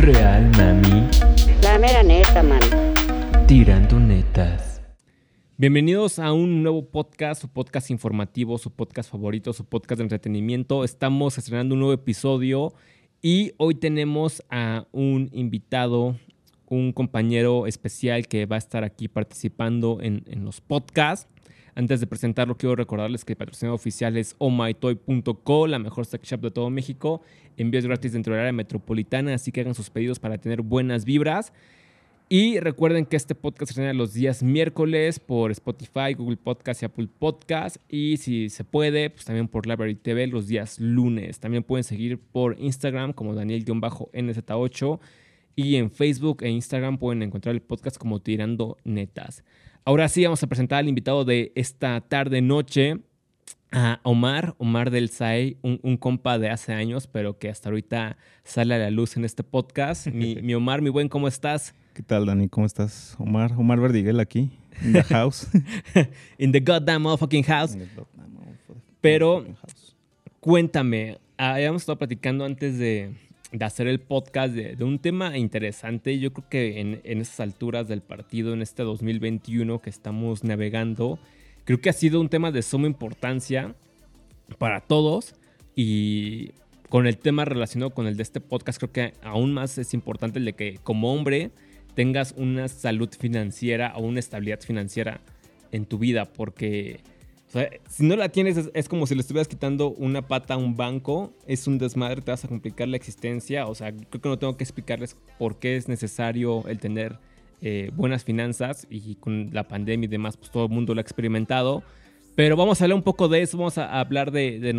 Real, mami. La mera neta, man. Tirando netas. Bienvenidos a un nuevo podcast, su podcast informativo, su podcast favorito, su podcast de entretenimiento. Estamos estrenando un nuevo episodio y hoy tenemos a un invitado, un compañero especial que va a estar aquí participando en, en los podcasts. Antes de presentarlo, quiero recordarles que el patrocinador oficial es omytoy.co, la mejor sex shop de todo México. Envíos gratis dentro del área metropolitana, así que hagan sus pedidos para tener buenas vibras. Y recuerden que este podcast se los días miércoles por Spotify, Google Podcast y Apple Podcast. Y si se puede, pues también por Library TV los días lunes. También pueden seguir por Instagram como Daniel-NZ8. Y en Facebook e Instagram pueden encontrar el podcast como Tirando Netas. Ahora sí, vamos a presentar al invitado de esta tarde-noche, a Omar, Omar del SAI, un, compa de hace años, pero que hasta ahorita sale a la luz en este podcast. Mi, mi Omar, mi buen, ¿cómo estás? ¿Qué tal, Dani? ¿Cómo estás? Omar, Omar Verdiguel aquí, in the house. in the goddamn motherfucking house. Pero cuéntame, habíamos estado platicando antes de, de hacer el podcast de, un tema interesante. Yo creo que en, en estas alturas del partido, en este 2021 que estamos navegando, creo que ha sido un tema de suma importancia para todos y con el tema relacionado con el de este podcast, creo que aún más es importante el de que como hombre tengas una salud financiera o una estabilidad financiera en tu vida, porque o sea, si no la tienes, es, como si le estuvieras quitando una pata a un banco. Es un desmadre, te vas a complicar la existencia. O sea, creo que no tengo que explicarles por qué es necesario el tener eh, buenas finanzas. Y con la pandemia y demás, pues todo el mundo lo ha experimentado. Pero vamos a hablar un poco de eso. Vamos a hablar de,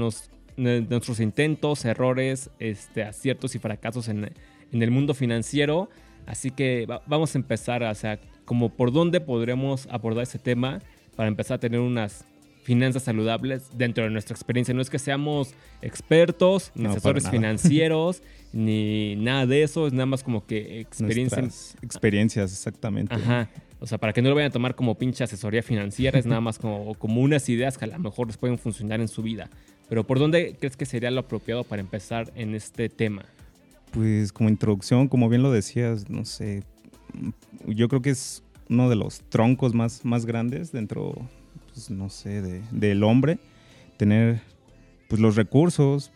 nuestros intentos, errores, este, aciertos y fracasos en, el mundo financiero. Así que vamos a empezar, o sea, como por dónde podremos abordar ese tema para empezar a tener unas finanzas saludables dentro de nuestra experiencia. No es que seamos expertos, ni asesores financieros, ni nada de eso, es nada más como que experiencias. Experiencias, exactamente. Ajá. O sea, para que no lo vayan a tomar como pinche asesoría financiera, es nada más como, como unas ideas que a lo mejor les pueden funcionar en su vida. Pero ¿por dónde crees que sería lo apropiado para empezar en este tema? Pues como introducción, como bien lo decías, no sé, yo creo que es uno de los troncos más, más grandes dentro pues, no sé, de, del hombre, tener pues los recursos,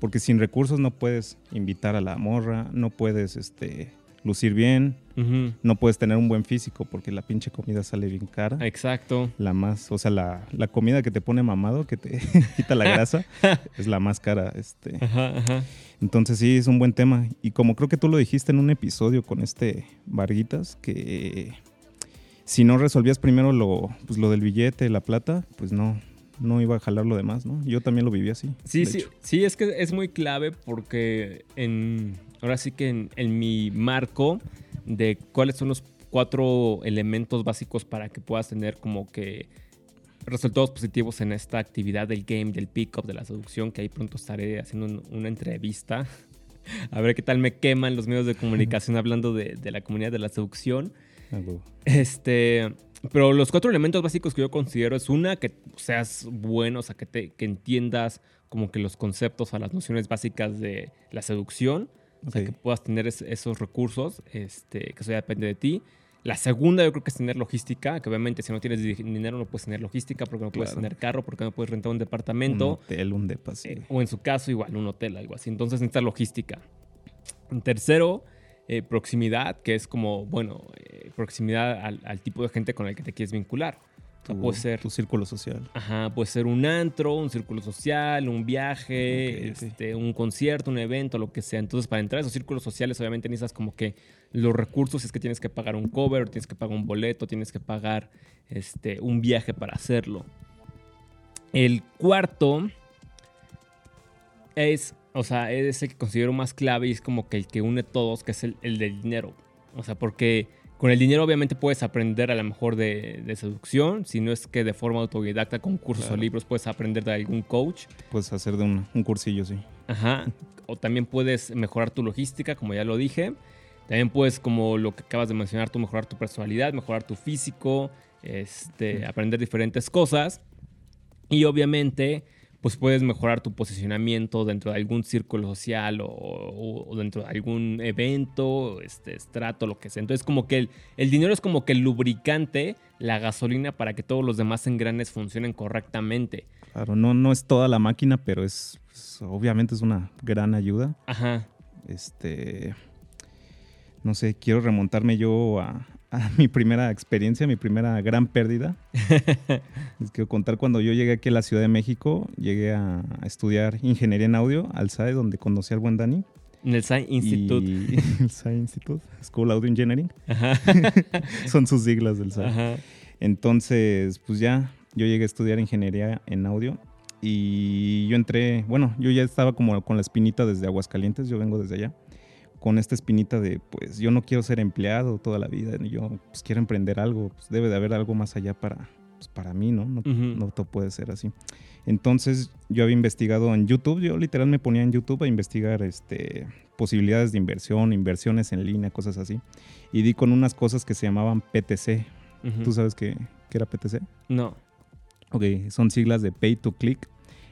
porque sin recursos no puedes invitar a la morra, no puedes este, lucir bien, no puedes tener un buen físico porque la pinche comida sale bien cara. Exacto. La más, o sea, la, comida que te pone mamado, que te quita la grasa, es la más cara. Este. Entonces sí, es un buen tema. Y como creo que tú lo dijiste en un episodio con este Varguitas, que si no resolvías primero lo, pues, lo del billete, la plata, pues no, no iba a jalar lo demás, ¿no? Yo también lo viví así. Sí, sí, sí, es que es muy clave porque en, ahora sí que en, mi marco de cuáles son los cuatro elementos básicos para que puedas tener como que resultados positivos en esta actividad del game, del pick-up, de la seducción, que ahí pronto estaré haciendo una entrevista. A ver qué tal me queman los medios de comunicación hablando de, de la comunidad de la seducción. Este, pero los cuatro elementos básicos que yo considero es una, que seas bueno, o sea, que, te, que entiendas como que los conceptos o las nociones básicas de la seducción, o sea, que puedas tener esos recursos, este, que eso ya depende de ti. La segunda yo creo que es tener logística, que obviamente si no tienes dinero no puedes tener logística porque no puedes tener carro, porque no puedes rentar un departamento. Un hotel, un depa, eh, o en su caso igual, un hotel, algo así. Entonces necesitas logística. Tercero, eh, proximidad, que es como, bueno, eh, proximidad al, tipo de gente con el que te quieres vincular. puede ser tu círculo social. Ajá, puede ser un antro, un círculo social, un viaje, este, un concierto, un evento, lo que sea. Entonces, para entrar a esos círculos sociales, obviamente necesitas como que los recursos, es que tienes que pagar un cover, tienes que pagar un boleto, tienes que pagar este, un viaje para hacerlo. El cuarto es o sea, es el que considero más clave y es como que el que une todos, que es el, del dinero. O sea, porque con el dinero obviamente puedes aprender a lo mejor de, seducción, si no es que de forma autodidacta con cursos o libros puedes aprender de algún coach. Puedes hacer de un, un, cursillo, sí. Ajá. O también puedes mejorar tu logística, como ya lo dije. También puedes, como lo que acabas de mencionar, tú mejorar tu personalidad, mejorar tu físico, este, aprender diferentes cosas. Y obviamente pues puedes mejorar tu posicionamiento dentro de algún círculo social o, o- o dentro de algún evento, este, estrato, lo que sea. Entonces como que el, el dinero es como que el lubricante, la gasolina para que todos los demás engranes funcionen correctamente. Claro, no, no es toda la máquina, pero es, pues, obviamente es una gran ayuda. Ajá. Este, no sé, quiero remontarme yo a, a mi primera experiencia, mi primera gran pérdida. Les quiero contar cuando yo llegué aquí a la Ciudad de México, llegué a, estudiar ingeniería en audio al SAE, donde conocí al buen Dani. En el Science Institute. Y, el SAE Institute, School Audio Engineering, Ajá. son sus siglas del SAE. Ajá. Entonces, pues ya, yo llegué a estudiar ingeniería en audio y yo entré, bueno, yo ya estaba como con la espinita desde Aguascalientes, yo vengo desde allá, con esta espinita de, pues yo no quiero ser empleado toda la vida, yo pues quiero emprender algo, pues debe de haber algo más allá para, pues, para mí, ¿no? No, todo puede ser así. Entonces yo había investigado en YouTube, yo literal me ponía en YouTube a investigar este, posibilidades de inversión, inversiones en línea, cosas así. Y di con unas cosas que se llamaban PTC. ¿Tú sabes qué, qué era PTC? No. Ok, son siglas de Pay to Click.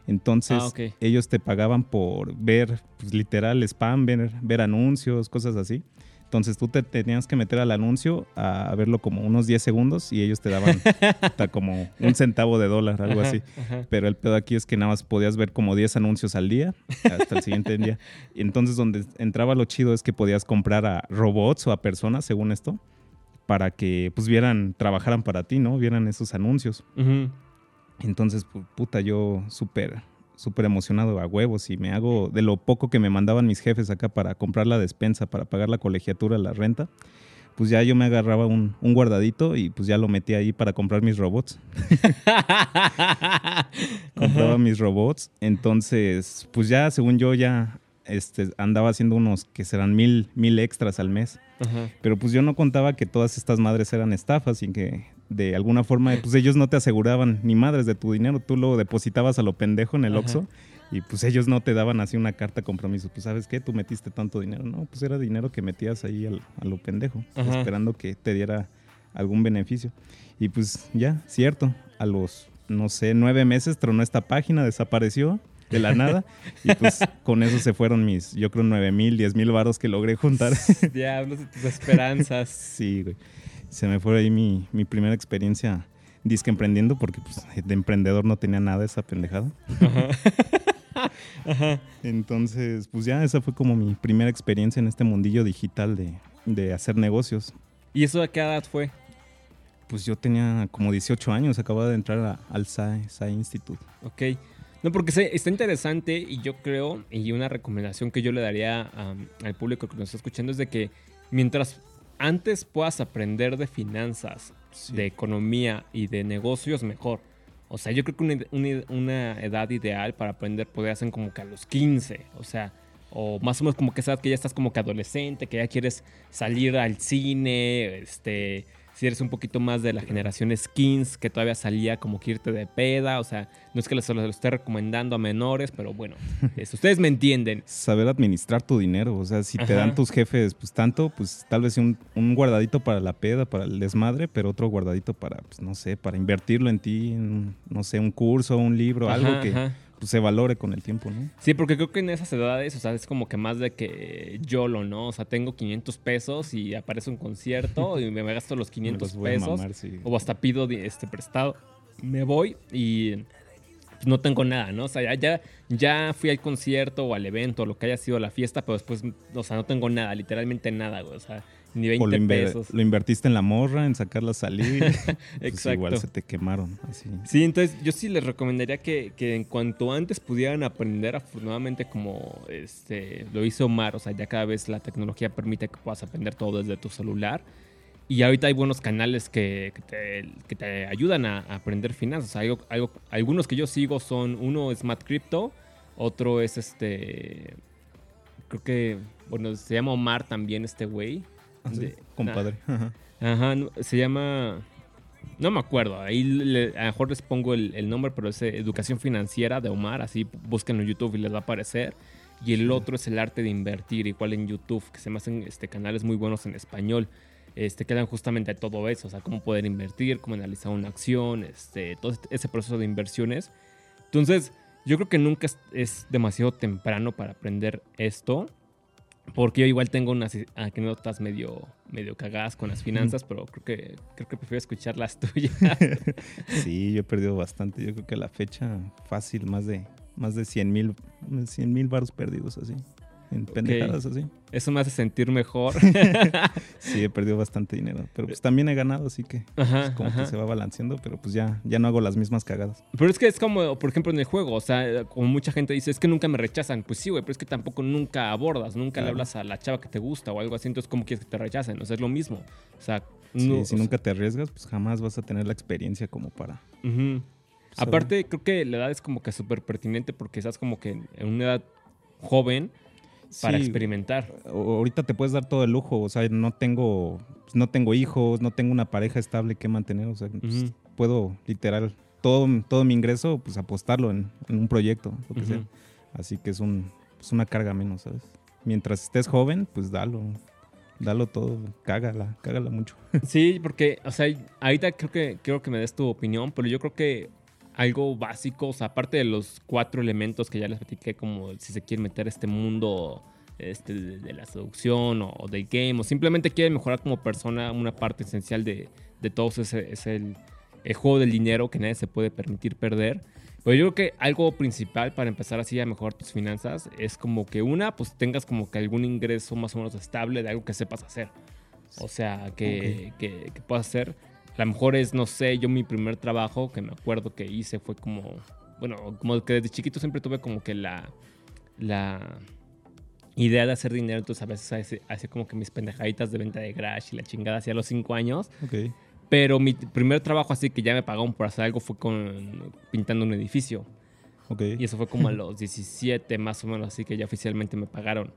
Entonces, Ah, ellos te pagaban por ver, pues, literal, spam, ver, ver anuncios, cosas así. Entonces, tú te tenías que meter al anuncio a verlo como unos 10 segundos y ellos te daban hasta como un centavo de dólar, algo Ajá, así. ajá. Pero el pedo aquí es que nada más podías ver como 10 anuncios al día hasta el siguiente día. Y entonces, donde entraba lo chido es que podías comprar a robots o a personas, según esto, para que pues vieran, trabajaran para ti, ¿no? Vieran esos anuncios. Entonces, pu- puta, yo súper, súper emocionado a huevos y me hago de lo poco que me mandaban mis jefes acá para comprar la despensa, para pagar la colegiatura, la renta. Pues ya yo me agarraba un, un guardadito y pues ya lo metí ahí para comprar mis robots. Compraba mis robots. Entonces, pues ya, según yo, ya este, andaba haciendo unos que serán mil, mil extras al mes. Ajá. Pero pues yo no contaba que todas estas madres eran estafas y que de alguna forma pues ellos no te aseguraban ni madres de tu dinero, tú lo depositabas a lo pendejo en el. Oxxo y pues ellos no te daban así una carta compromiso, pues sabes qué, tú metiste tanto dinero, no, pues era dinero que metías ahí al- a lo pendejo, esperando que te diera algún beneficio. Y pues ya, cierto, a los, no sé, nueve meses tronó esta página, desapareció de la nada y pues con eso se fueron mis, yo creo, nueve mil, diez mil varos que logré juntar. Diablos de tus esperanzas. Sí, güey. Se me fue ahí mi, mi primera experiencia disque emprendiendo porque pues, de emprendedor no tenía nada esa pendejada. Entonces, pues ya esa fue como mi primera experiencia en este mundillo digital de, de hacer negocios. ¿Y eso a qué edad fue? Pues yo tenía como 18 años, acababa de entrar a- al SAE, SAE Institute. Ok. No, porque se- está interesante y yo creo, y una recomendación que yo le daría al público que nos está escuchando es de que mientras antes puedas aprender de finanzas, Sí. de economía y de negocios, mejor. O sea, yo creo que una, una- una edad ideal para aprender podría ser como que a los 15, o sea, o más o menos como que edad que ya estás como que adolescente, que ya quieres salir al cine, este, si eres un poquito más de la generación skins, que todavía salía como que irte de peda, o sea, no es que les- se lo esté recomendando a menores, pero bueno, este, ustedes me entienden. Saber administrar tu dinero, o sea, si te Ajá. dan tus jefes pues tanto, pues tal vez un, un guardadito para la peda, para el desmadre, pero otro guardadito para, pues no sé, para invertirlo en ti, en, no sé, un curso, un libro, algo que ajá. Pues, se valore con el tiempo, ¿no? Sí, porque creo que en esas edades, o sea, es como que más de que YOLO, ¿no? O sea, tengo 500 pesos y aparece un concierto y me gasto los 500 Me los voy a pesos. mamar, sí. O hasta pido este prestado. Me voy y pues, no tengo nada, ¿no? O sea, ya, ya, ya fui al concierto o al evento o lo que haya sido la fiesta, pero después, o sea, no tengo nada, literalmente nada, güey. O sea, ni 20 O lo, pesos. lo invertiste en la morra, en sacarla a salir. pues Exacto. igual se te quemaron. Así. Sí, entonces yo sí les recomendaría que, que en cuanto antes pudieran aprender, afortunadamente como este, lo hizo Omar, o sea, ya cada vez la tecnología permite que puedas aprender todo desde tu celular. Y ahorita hay buenos canales que, que te, que te ayudan a, a aprender finanzas. Algo, algo- algunos que yo sigo son, uno es Matt Crypto, otro es este, creo que, bueno, se llama Omar también este güey. De- compadre. Ajá. Ajá, no- se llama. No me acuerdo, ahí le- a lo mejor les pongo el, el nombre, pero es eh, Educación Financiera de Omar, así búsquenlo en YouTube y les va a aparecer. Y el otro es El Arte de Invertir, igual en YouTube, que se me hacen este, canales muy buenos en español, este, que dan justamente todo eso, o sea, cómo poder invertir, cómo analizar una acción, este, todo este- ese proceso de inversiones. Entonces, Yo creo que nunca es, es demasiado temprano para aprender esto. Porque yo igual tengo unas anécdotas medio, medio cagadas con las finanzas, pero creo que, creo que prefiero escuchar las tuyas. Sí, yo he perdido bastante. Yo creo que a la fecha fácil, más de, más de 100 mil 100 mil baros perdidos así. En pendejadas así. Eso me hace sentir mejor. Sí, he perdido bastante dinero. Pero pues también he ganado, así que Ajá, pues, como ajá. que se va balanceando. Pero pues ya, ya no hago las mismas cagadas. Pero es que es como, por ejemplo, en el juego, o sea, como mucha gente dice, es que nunca me rechazan. Pues sí, güey, pero es que tampoco nunca abordas, nunca le hablas a la chava que te gusta o algo así. Entonces, ¿cómo quieres que te rechacen? O sea, es lo mismo. O sea, Sí, no- si o nunca te arriesgas, pues jamás vas a tener la experiencia como para... Aparte, creo que la edad es como que súper pertinente porque estás como que en una edad joven para Sí, experimentar. ahorita te puedes dar todo el lujo, o sea, no tengo, pues, no tengo hijos, no tengo una pareja estable que mantener, o sea, pues, puedo literal todo, todo mi ingreso, pues apostarlo en, en un proyecto, lo que sea. Así que es un, pues, una carga menos, ¿sabes? Mientras estés joven, pues dalo, dalo todo, cágala, cágala mucho. Sí, porque, o sea, ahorita creo que quiero que me des tu opinión, pero yo creo que algo básico, o sea, aparte de los cuatro elementos que ya les platiqué, como si se quieren meter a este mundo este, de, de la seducción o, o del game, o simplemente quieren mejorar como persona, una parte esencial de, de todos ese, es el, el juego del dinero que nadie se puede permitir perder. Pero yo creo que algo principal para empezar así a mejorar tus finanzas es como que una, pues tengas como que algún ingreso más o menos estable de algo que sepas hacer. O sea, que, que, que puedas hacer. A lo mejor es, no sé, yo mi primer trabajo que me acuerdo que hice fue como, bueno, como que desde chiquito siempre tuve como que la, la idea de hacer dinero, entonces a veces hacía- hacía como que mis pendejaditas de venta de Crash y la chingada hacia los cinco años. Ok. Pero mi primer trabajo así que ya me pagaron por hacer algo fue con pintando un edificio. Ok. Y eso fue como a los 17 más o menos, así que ya oficialmente me pagaron.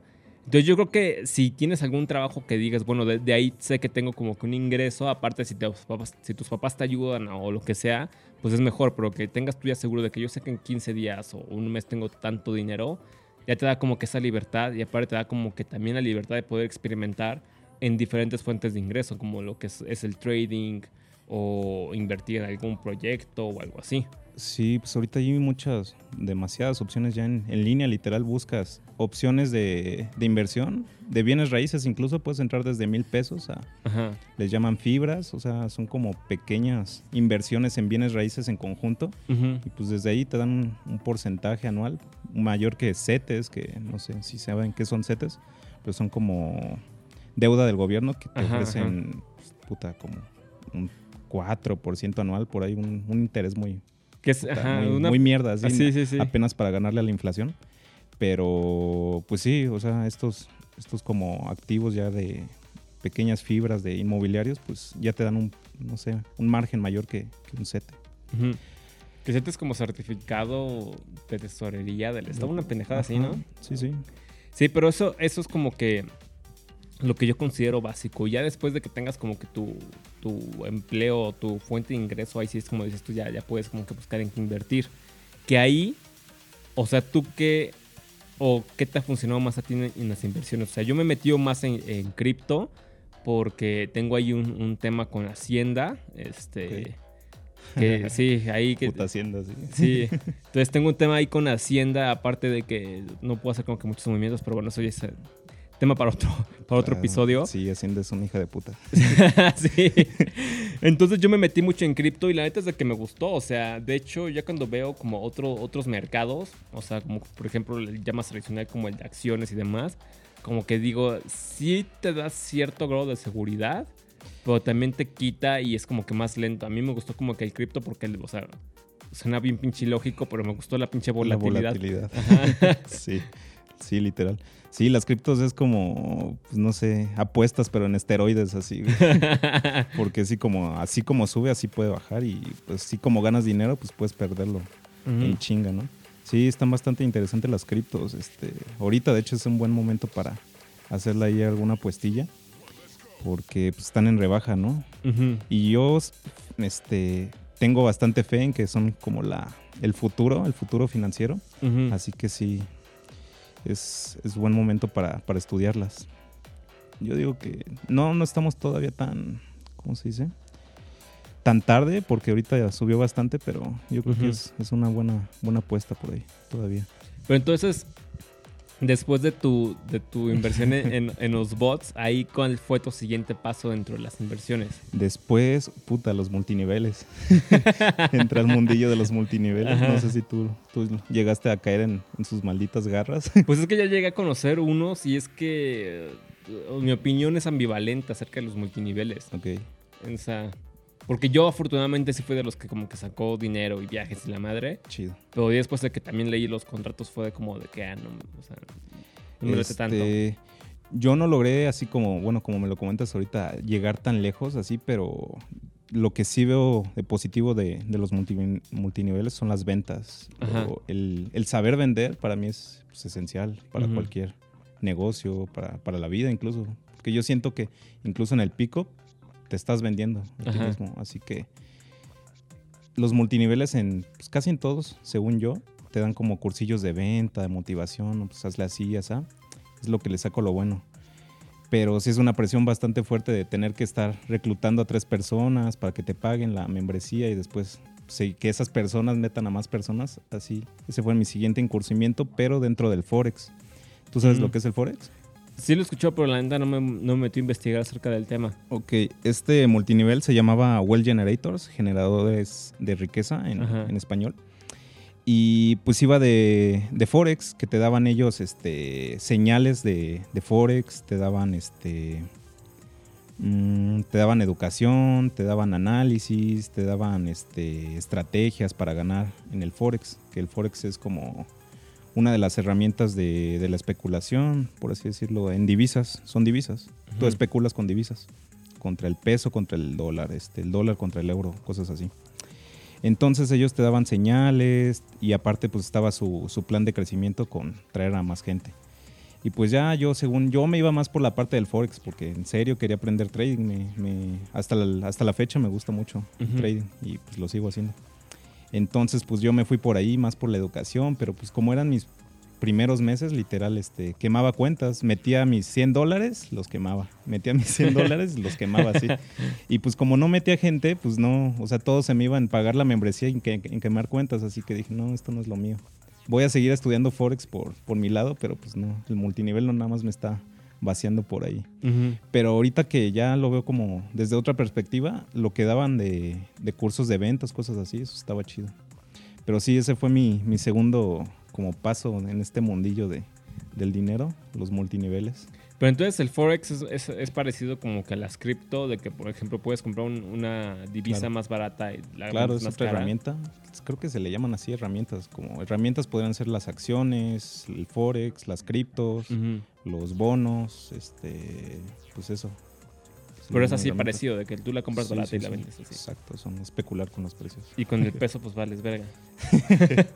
Entonces yo creo que si tienes algún trabajo que digas, bueno, de, ahí sé que tengo como que un ingreso, aparte si, papás, si tus papás te ayudan o lo que sea, pues es mejor, pero que tengas tú ya seguro de que yo sé que en 15 días o un mes tengo tanto dinero, ya te da como que esa libertad y aparte te da como que también la libertad de poder experimentar en diferentes fuentes de ingreso, como lo que es el trading o invertir en algún proyecto o algo así. Sí, pues ahorita hay muchas, demasiadas opciones ya en, en línea, literal buscas opciones de, de inversión, de bienes raíces, incluso puedes entrar desde mil pesos a, Ajá. les llaman fibras, o sea, son como pequeñas inversiones en bienes raíces en conjunto. Y pues desde ahí te dan un, un porcentaje anual mayor que CETES, que no sé si saben qué son CETES, pero son como deuda del gobierno que te Ajá, ofrecen, pues, puta, como un 4% anual, por ahí un, un interés muy, Que es, ajá, muy, una- muy mierda, así, Ah, sí, sí, sí. apenas para ganarle a la inflación. Pero, pues sí, o sea, estos, estos como activos ya de pequeñas fibras de inmobiliarios, pues ya te dan un, no sé, un margen mayor que, que un CETE. Ujú. Que sientes como certificado de tesorería del Estado, una pendejada así, ¿no? Sí, sí. Sí, pero eso, eso es como que lo que yo considero básico. Ya después de que tengas como que tu, tu empleo, tu fuente de ingreso, ahí sí es como dices tú, ya, ya puedes como que buscar en qué invertir. Que ahí, o sea, tú qué, o qué te ha funcionado más a ti en, en las inversiones. O sea, yo me he metido más en, en cripto porque tengo ahí un, un tema con Hacienda. Este, que sí, ahí que... Puta hacienda, sí. Sí, entonces tengo un tema ahí con Hacienda, aparte de que no puedo hacer como que muchos movimientos, pero bueno, eso ya es tema para otro, para otro Ah, episodio. Sí, Hacienda es una hija de puta. sí. Entonces yo me metí mucho en cripto y la neta es de que me gustó. O sea, de hecho, ya cuando veo como otro, otros mercados, o sea, como por ejemplo el ya más tradicional como el de acciones y demás, como que digo, sí te da cierto grado de seguridad, pero también te quita y es como que más lento. A mí me gustó como que el cripto porque, o sea, suena bien pinche ilógico, pero me gustó la pinche volatilidad. La volatilidad. Sí, sí, literal. Sí, las criptos es como, pues no sé, apuestas, pero en esteroides así. Porque sí, como, así como sube, así puede bajar. Y pues sí, como ganas dinero, pues puedes perderlo en chinga, ¿no? Sí, están bastante interesantes las criptos. Este, ahorita, de hecho, es un buen momento para hacerle ahí alguna puestilla. Porque pues, están en rebaja, ¿no? Y yo este, tengo bastante fe en que son como la, el futuro, el futuro financiero. Así que sí, es, es buen momento para, para estudiarlas. Yo digo que no, no estamos todavía tan, ¿cómo se dice? tan tarde, porque ahorita ya subió bastante, pero yo creo que es, es una buena, buena apuesta por ahí todavía. Pero entonces, después de tu, de tu inversión en, en- los bots, ahí cuál fue tu siguiente paso dentro de las inversiones. Después, puta, los multiniveles. Entra al mundillo de los multiniveles. Ajá. No sé si tú, tú llegaste a caer en, en sus malditas garras. Pues es que ya llegué a conocer unos y es que eh, mi opinión es ambivalente acerca de los multiniveles. ok, O sea, porque yo afortunadamente sí fui de los que como que sacó dinero y viajes y la madre. chido. Pero después de que también leí los contratos fue de como de que, ah, no, o sea, no me late tanto. Este, Yo no logré así como, bueno, como me lo comentas ahorita, llegar tan lejos así, pero lo que sí veo de positivo de, de los multi- multiniveles son las ventas. O el, el saber vender para mí es pues, esencial para cualquier negocio, para, para la vida incluso. Porque yo siento que incluso en el pico te estás vendiendo a ti mismo. Así que los multiniveles en pues, casi en todos, según yo, te dan como cursillos de venta, de motivación, pues hazle así, así. Es lo que le saco lo bueno. Pero sí es una presión bastante fuerte de tener que estar reclutando a tres personas para que te paguen la membresía y después sí, que esas personas metan a más personas. Así, ese fue mi siguiente incursimiento, pero dentro del Forex. ¿Tú sabes lo que es el Forex? Sí lo escuchó, pero la neta no me, no me metí a investigar acerca del tema. Ok, este multinivel se llamaba Well Generators, generadores de riqueza en, en español. Y pues iba de, de Forex, que te daban ellos este, señales de, de Forex, te daban este. mm, te daban educación, te daban análisis, te daban este, estrategias para ganar en el Forex, que el Forex es como una de las herramientas de, de la especulación, por así decirlo, en divisas, son divisas. Tú especulas con divisas, contra el peso, contra el dólar, este, el dólar contra el euro, cosas así. Entonces ellos te daban señales y aparte pues estaba su, su plan de crecimiento con traer a más gente. Y pues ya yo, según yo me iba más por la parte del Forex, porque en serio quería aprender trading. Me, me- hasta, la, hasta la fecha me gusta mucho el trading y pues lo sigo haciendo. Entonces pues yo me fui por ahí, más por la educación, pero pues como eran mis primeros meses, literal, este, quemaba cuentas, metía mis 100 dólares, los quemaba. Metía mis 100 dólares, los quemaba así. Y pues como no metía gente, pues no, o sea, todos se me iban a pagar la membresía y en, que- en quemar cuentas, así que dije, no, esto no es lo mío. Voy a seguir estudiando Forex por, por mi lado, pero pues no, el multinivel no nada más me está vaciando por ahí. Pero ahorita que ya lo veo como desde otra perspectiva, lo que daban de, de cursos de ventas, cosas así, eso estaba chido. Pero sí, ese fue mi, mi segundo como paso en este mundillo de, del dinero, los multiniveles. Pero entonces el Forex es, es- es parecido como que a las cripto, de que por ejemplo puedes comprar un- una divisa Claro. más barata y la Claro, es otra cara. herramienta. Creo que se le llaman así herramientas. Como herramientas podrían ser las acciones, el forex, las criptos, los bonos, este, pues eso. Pero es así parecido, de que tú la compras Sí, barata sí, y la sí. vendes así. Exacto, son especular con los precios. Y con el peso pues vales verga.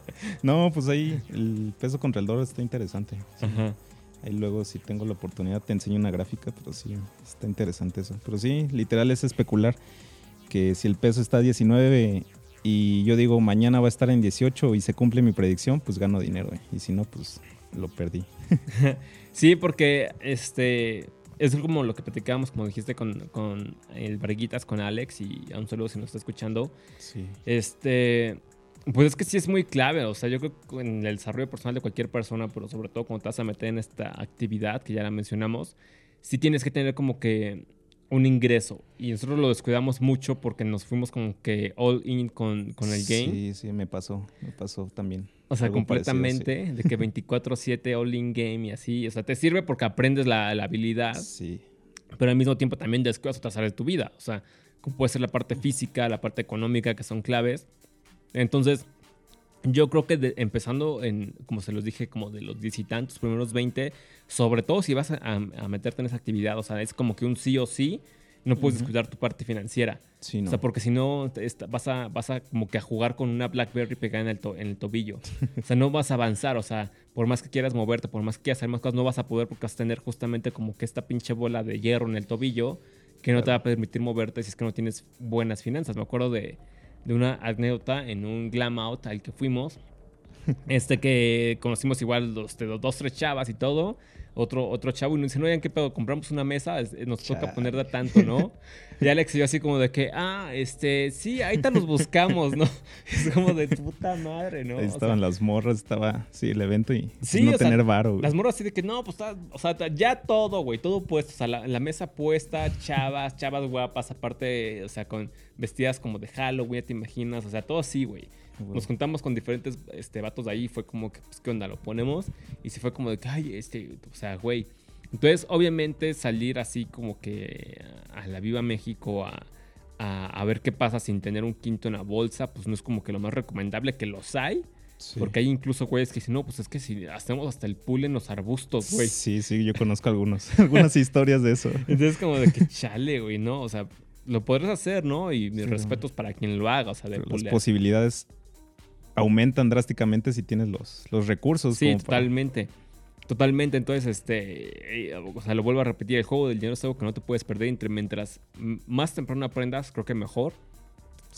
No, pues ahí el peso contra el dólar está interesante. Ajá. Ahí luego si tengo la oportunidad te enseño una gráfica, pero sí, está interesante eso. Pero sí, literal es especular que si el peso está a 19 y yo digo mañana va a estar en 18 y se cumple mi predicción, pues gano dinero. eh. Y si no, pues lo perdí. Sí, porque este es como lo que platicábamos, como dijiste, con, con el Barguitas, con Alex, y a un saludo si nos está escuchando. Sí. Este, pues es que sí es muy clave, o sea, yo creo que en el desarrollo personal de cualquier persona, pero sobre todo cuando te vas a meter en esta actividad que ya la mencionamos, sí tienes que tener como que un ingreso. Y nosotros lo descuidamos mucho porque nos fuimos como que all in con, con el game. Sí, sí, me pasó, me pasó también. O sea, Algo parecido, completamente, de que 24/7 all in game y así. O sea, te sirve porque aprendes la, la habilidad, Sí. pero al mismo tiempo también descuidas otras áreas de tu vida. O sea, como puede ser la parte física, la parte económica, que son claves. Entonces, yo creo que de- empezando en, como se los dije, como de los diez y tantos, primeros 20, sobre todo si vas a, a meterte en esa actividad, o sea, es como que un sí o sí, no puedes Ujú. descuidar tu parte financiera. Sí, no. O sea, porque si no, vas a, vas a como que a jugar con una Blackberry pegada en el, to- en el tobillo. O sea, no vas a avanzar. O sea, por más que quieras moverte, por más que quieras hacer más cosas, no vas a poder porque vas a tener justamente como que esta pinche bola de hierro en el tobillo que no te va a permitir moverte si es que no tienes buenas finanzas. Me acuerdo de, de una anécdota en un glam out al que fuimos Este que conocimos igual los, dos, tres chavas y todo. Otro, otro chavo y nos dice, oigan, ¿qué pedo? Compramos una mesa, es- nos toca Chale. poner de tanto, ¿no? Y Alex y yo así como de que, ah, este, sí, ahorita nos buscamos, ¿no? Es como de puta madre, ¿no? Ahí O sea, estaban las morras, estaba, sí, el evento y Sí, no o sea, tener varo, güey. Las morras así de que no, pues o sea, ya todo, güey, todo puesto, o sea, la, la mesa puesta, chavas, chavas guapas, aparte, o sea, con vestidas como de Halloween, ya te imaginas, o sea, todo así, güey. Nos juntamos con diferentes este, vatos de ahí, fue como que, pues, ¿qué onda? Lo ponemos. Y sí fue como de que, ay, este, o sea, güey. Entonces, obviamente, salir así como que a la Viva México a, a, a ver qué pasa sin tener un quinto en la bolsa, pues no es como que lo más recomendable que los hay. Sí. Porque hay incluso güeyes que dicen, no, pues es que si hacemos hasta el pool en los arbustos, güey. Sí, sí, yo conozco algunos, algunas historias de eso. Entonces, como de que chale, güey, ¿no? O sea, lo podrás hacer, ¿no? Y mis Sí. respetos para quien lo haga, o sea, de las posibilidades aumentan drásticamente si tienes los, los recursos. Sí, como para- totalmente. Totalmente. Entonces, este. eh, O sea, lo vuelvo a repetir: el juego del dinero es algo que no te puedes perder. Entre mientras más temprano aprendas, creo que mejor.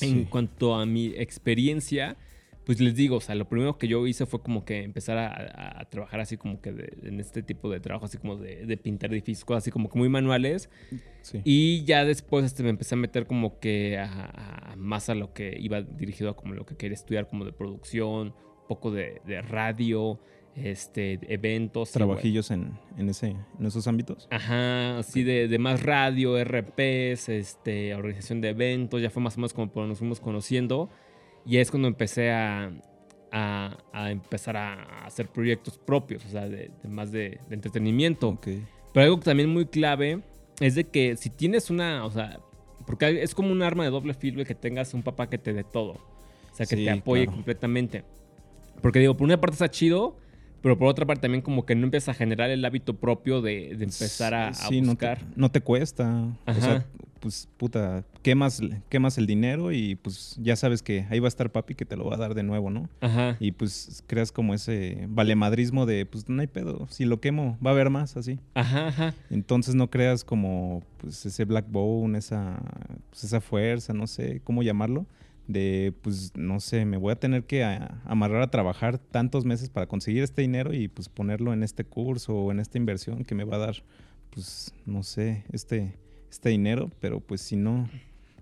En cuanto a mi experiencia, pues les digo, o sea, lo primero que yo hice fue como que empezar a, trabajar así como que de- en este tipo de trabajo, así como de, de pintar edificios, cosas así como que muy manuales. Sí. Y ya después este, me empecé a meter como que a, a- más a lo que iba dirigido a como lo que quería estudiar, como de producción, un poco de, de radio, este, eventos. Trabajillos en, en, ese, en esos ámbitos. Ajá, así de, de más radio, RPs, este, organización de eventos, ya fue más o menos como nos fuimos conociendo. Y es cuando empecé a, a- a empezar a hacer proyectos propios, o sea, de, de más de, de entretenimiento. Ok. Pero algo también muy clave es de que si tienes una, o sea, porque es como un arma de doble filo que tengas un papá que te dé todo. O sea, que Sí, te apoye claro. completamente. Porque digo, por una parte está chido, pero por otra parte también como que no empieza a generar el hábito propio de, de empezar a, a Sí, no te- buscar. No te, cuesta. O sea, pues puta, quemas, quemas el dinero y pues ya sabes que ahí va a estar papi que te lo va a dar de nuevo, ¿no? Ajá. Y pues creas como ese valemadrismo de pues no hay pedo, si lo quemo va a haber más así. Ajá, ajá. Entonces no creas como pues ese black bone, esa, pues, esa fuerza, no sé cómo llamarlo, de pues no sé, me voy a tener que a- amarrar a trabajar tantos meses para conseguir este dinero y pues ponerlo en este curso o en esta inversión que me va a dar pues no sé, este, este dinero, pero pues si no,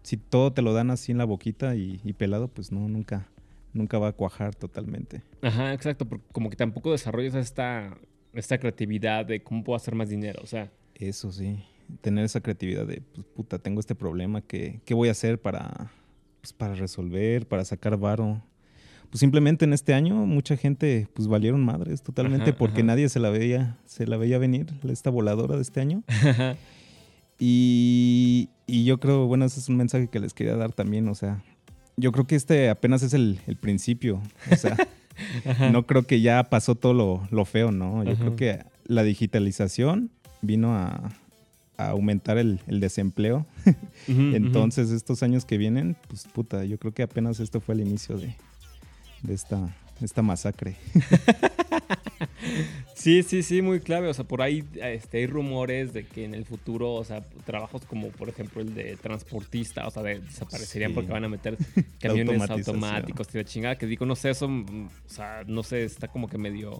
si todo te lo dan así en la boquita y, y pelado, pues no, nunca, nunca va a cuajar totalmente. Ajá, exacto. Porque como que tampoco desarrollas esta, esta creatividad de cómo puedo hacer más dinero. O sea, Eso sí, tener esa creatividad de, pues, puta, tengo este problema, ¿qué, qué voy a hacer para, pues, para resolver, para sacar varo? Pues simplemente en este año mucha gente, pues, valieron madres totalmente Ajá, porque ajá. nadie se la veía, se la veía venir, esta voladora de este año. Y, y yo creo, bueno, ese es un mensaje que les quería dar también, o sea, yo creo que este apenas es el, el principio, o sea, no creo que ya pasó todo lo, lo feo, ¿no? Yo Ajá. creo que la digitalización vino a, a aumentar el, el desempleo. Entonces, estos años que vienen, pues puta, yo creo que apenas esto fue el inicio de, de esta, esta masacre. Sí, sí, sí, muy clave. O sea, por ahí este, hay rumores de que en el futuro, o sea, trabajos como por ejemplo el de transportista, o sea, de- desaparecerían Sí. porque van a meter camiones automáticos y la chingada. Que digo, no sé, eso, o sea, no sé, está como que medio,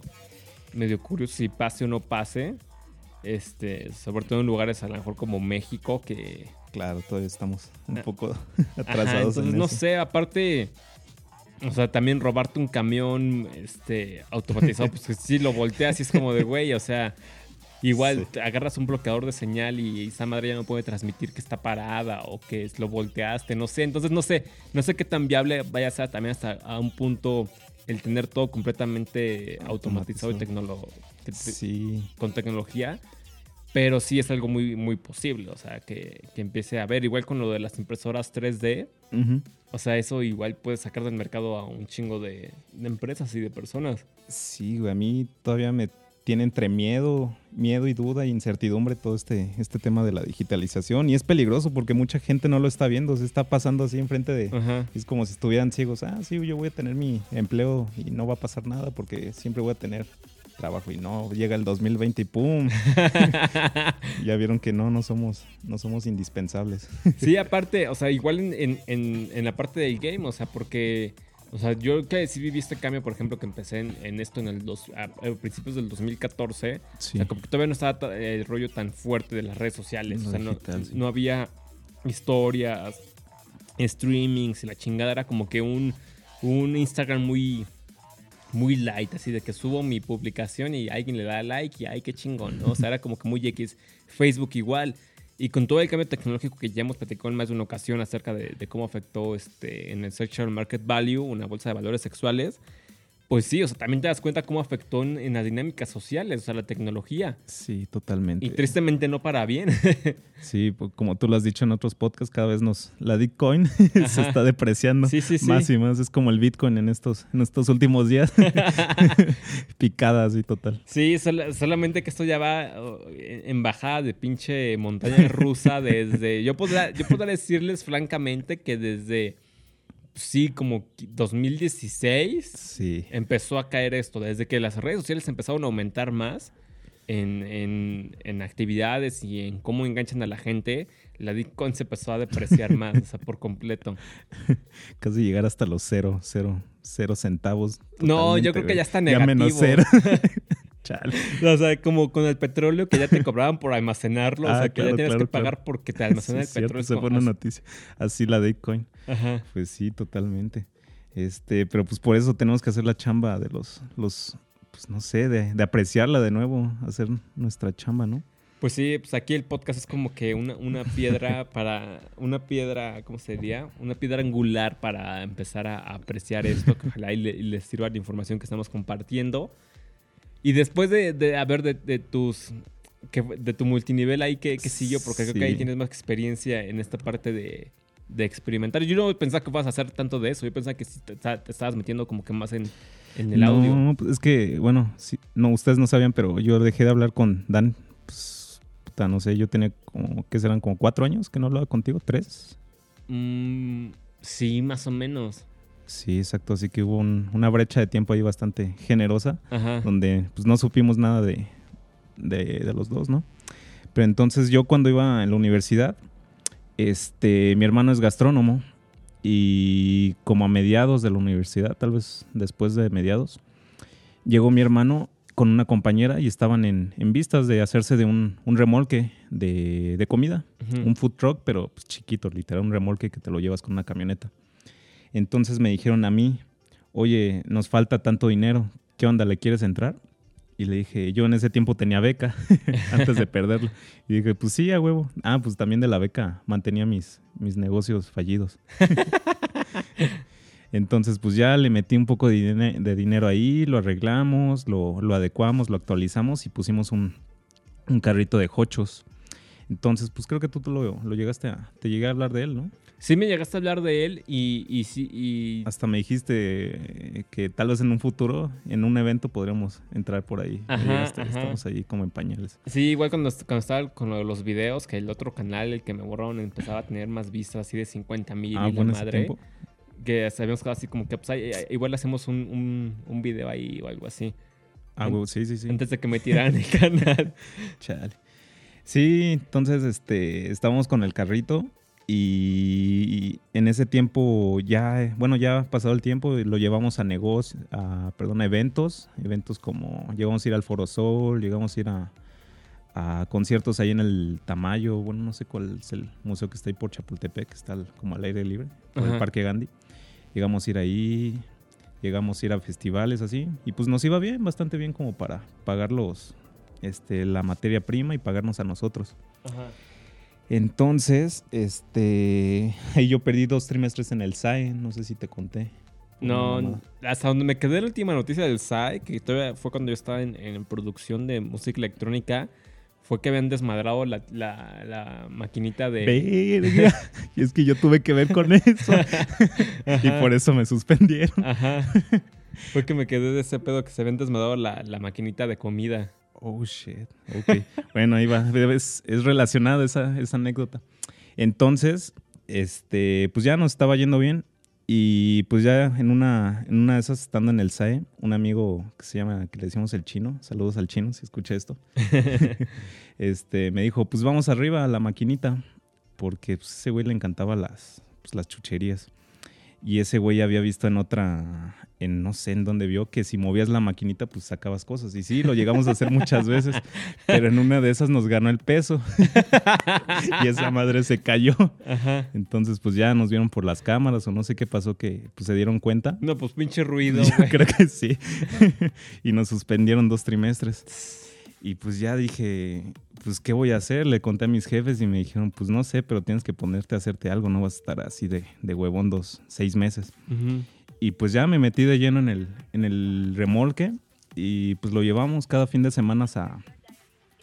medio curioso si pase o no pase. Este, sobre todo en lugares a lo mejor como México, que Claro, todavía estamos un Ah. poco Ajá, atrasados entonces, en no eso. sé, aparte, o sea, también robarte un camión este, automatizado, pues que sí lo volteas y es como de güey, o sea, igual Sí. agarras un bloqueador de señal y esa madre ya no puede transmitir que está parada o que lo volteaste, no sé, entonces no sé, no sé qué tan viable vaya a ser también hasta a un punto el tener todo completamente automatizado y tecnolo- te- Sí, con tecnología. Pero sí es algo muy, muy posible, o sea, que, que empiece a ver, igual con lo de las impresoras 3D, ujú. o sea, eso igual puede sacar del mercado a un chingo de, de empresas y de personas. Sí, güey, a mí todavía me tiene entre miedo, miedo y duda e incertidumbre todo este, este tema de la digitalización. Y es peligroso porque mucha gente no lo está viendo, se está pasando así enfrente de... Ajá. Es como si estuvieran ciegos. Ah, sí, yo voy a tener mi empleo y no va a pasar nada porque siempre voy a tener trabajo y no llega el 2020 y pum. ya vieron que no, no somos, no somos indispensables. Sí, aparte, o sea, igual en, en- en- en la parte del game, o sea, porque O sea, yo que sí viví este cambio, por ejemplo, que empecé en, en esto en el dos, a, a principios del 2014. Sí. O sea, como que todavía no estaba ta- el rollo tan fuerte de las redes sociales. O sea, no, digital, sí. no había historias, streamings y la chingada. Era como que un, un Instagram muy, muy light, así de que subo mi publicación y alguien le da like y ay, qué chingón, ¿no? O sea, era como que muy X. Facebook igual. Y con todo el cambio tecnológico que ya hemos platicado en más de una ocasión acerca de, cómo afectó este, en el Sexual Market Value, una bolsa de valores sexuales, pues sí, o sea, también te das cuenta cómo afectó en, en las dinámicas sociales, o sea, la tecnología. Sí, totalmente. Y tristemente no para bien. Sí, pues, como tú lo has dicho en otros podcasts, cada vez nos la Bitcoin se está depreciando Sí, sí, sí. más y más. Es como el Bitcoin en estos, en estos últimos días. Picadas y total. Sí, sol- solamente que esto ya va oh, en en bajada de pinche montaña rusa desde... Yo podría, yo podría decirles francamente que desde, sí, como qui- 2016 Sí. empezó a caer esto, desde que las redes sociales empezaron a aumentar más en, en- en actividades y en cómo enganchan a la gente, la Bitcoin se empezó a depreciar más, o sea, por completo. Casi llegar hasta los cero, cero, cero centavos. No, yo creo que ya está Ya menos negativo. cero. Chale. O sea, como con el petróleo que ya te cobraban por almacenarlo, o Ah, sea, que claro, ya tienes claro, que pagar claro. porque te almacena Sí, el petróleo. fue una noticia. Así la Bitcoin. Ajá. Pues sí, totalmente. Este, pero pues por eso tenemos que hacer la chamba de los, los, pues no sé, de, de apreciarla de nuevo, hacer nuestra chamba, ¿no? Pues sí, pues aquí el podcast es como que una, una piedra para, una piedra, ¿cómo se diría? Una piedra angular para empezar a, a apreciar esto, que ojalá y, le- y les sirva la información que estamos compartiendo. Y después de, de a ver, de, de tus, que, de tu multinivel ahí, ¿qué, qué siguió? Porque creo que ahí tienes más experiencia en esta parte de, de experimentar. Yo no pensaba que vas a hacer tanto de eso, yo pensaba que sí te, te estabas metiendo como que más en, en el audio. No, pues es que, bueno, sí, no, ustedes no sabían, pero yo dejé de hablar con Dan, pues, puta, no sé, yo tenía como, ¿qué serán? Como cuatro años que no hablaba contigo, tres. Mm, sí, más o menos. Sí, exacto, así que hubo un- una brecha de tiempo ahí bastante generosa. Ajá. donde pues no supimos nada de, de, de los dos, ¿no? Pero entonces yo cuando iba en la universidad, este, mi hermano es gastrónomo y como a mediados de la universidad, tal vez después de mediados, llegó mi hermano con una compañera y estaban en, en vistas de hacerse de un, un remolque de, de comida, un food truck, pero pues, chiquito, literal, un remolque que te lo llevas con una camioneta. Entonces me dijeron a mí, oye, nos falta tanto dinero, ¿qué onda? ¿Le quieres entrar? Y le dije, yo en ese tiempo tenía beca, antes de perderla. Y dije, pues sí, a huevo. Ah, pues también de la beca mantenía mis, mis negocios fallidos. Entonces, pues ya le metí un poco de, de dinero ahí, lo arreglamos, lo, lo adecuamos, lo actualizamos y pusimos un, un carrito de hochos. Entonces, pues creo que tú, tú lo, lo llegaste a... Te llegué a hablar de él, ¿no? Sí me llegaste a hablar de él y, y sí, y... Hasta me dijiste eh, que tal vez en un futuro, en un evento, podríamos entrar por ahí. Ajá, ajá. Estamos ahí como en pañales. Sí, igual cuando, cuando estaba con los videos, que el otro canal, el que me borraron, empezaba a tener más vistas, así de 50 mil Ah, y la madre. Que sabíamos quedado así como que, pues, ahí- igual hacemos un, un, un video ahí o algo así. Ah, sí, sí, sí. Antes de que me tiraran el canal. Chale. Sí, entonces este, estábamos con el carrito y en ese tiempo ya, bueno, ya ha pasado el tiempo lo llevamos a negocios, a, perdón, a eventos, eventos como llegamos a ir al Foro Sol, llegamos a ir a, a conciertos ahí en el Tamayo, bueno, no sé cuál es el museo que está ahí por Chapultepec, que está como al aire libre, por Ajá. el Parque Gandhi. Llegamos a ir ahí, llegamos a ir a festivales así, y pues nos iba bien, bastante bien como para pagar los, este, la materia prima y pagarnos a nosotros. Ajá. Entonces, este, yo perdí dos trimestres en el SAE, no sé si te conté. No, hasta donde me quedé la última noticia del SAE, que todavía fue cuando yo estaba en, en producción de música electrónica, fue que habían desmadrado la, la- la maquinita de... Verga. y es que yo tuve que ver con eso. y por eso me suspendieron. Ajá. Fue que me quedé de ese pedo que se habían desmadrado la, la maquinita de comida. Oh, shit. Ok. bueno, ahí va. Es, es relacionada esa, esa anécdota. Entonces, este, pues ya nos estaba yendo bien. Y pues ya en una, en una de esas, estando en el SAE, un amigo que se llama, que le decimos el chino, saludos al chino si escucha esto, este, me dijo, pues vamos arriba a la maquinita, porque pues, ese güey le encantaba las, pues, las chucherías. Y ese güey había visto en otra, en no sé en dónde vio, que si movías la maquinita, pues sacabas cosas. Y sí, lo llegamos a hacer muchas veces, pero en una de esas nos ganó el peso. y esa madre se cayó. Ajá. Entonces, pues ya nos vieron por las cámaras o no sé qué pasó, que pues se dieron cuenta. No, pues pinche ruido, Yo güey. creo que sí. y nos suspendieron dos trimestres. Y pues ya dije, pues, ¿qué voy a hacer? Le conté a mis jefes y me dijeron, pues no sé, pero tienes que ponerte a hacerte algo, no vas a estar así de, de huevón dos, seis meses. Y pues ya me metí de lleno en el, en el remolque y pues lo llevamos cada fin de semana a,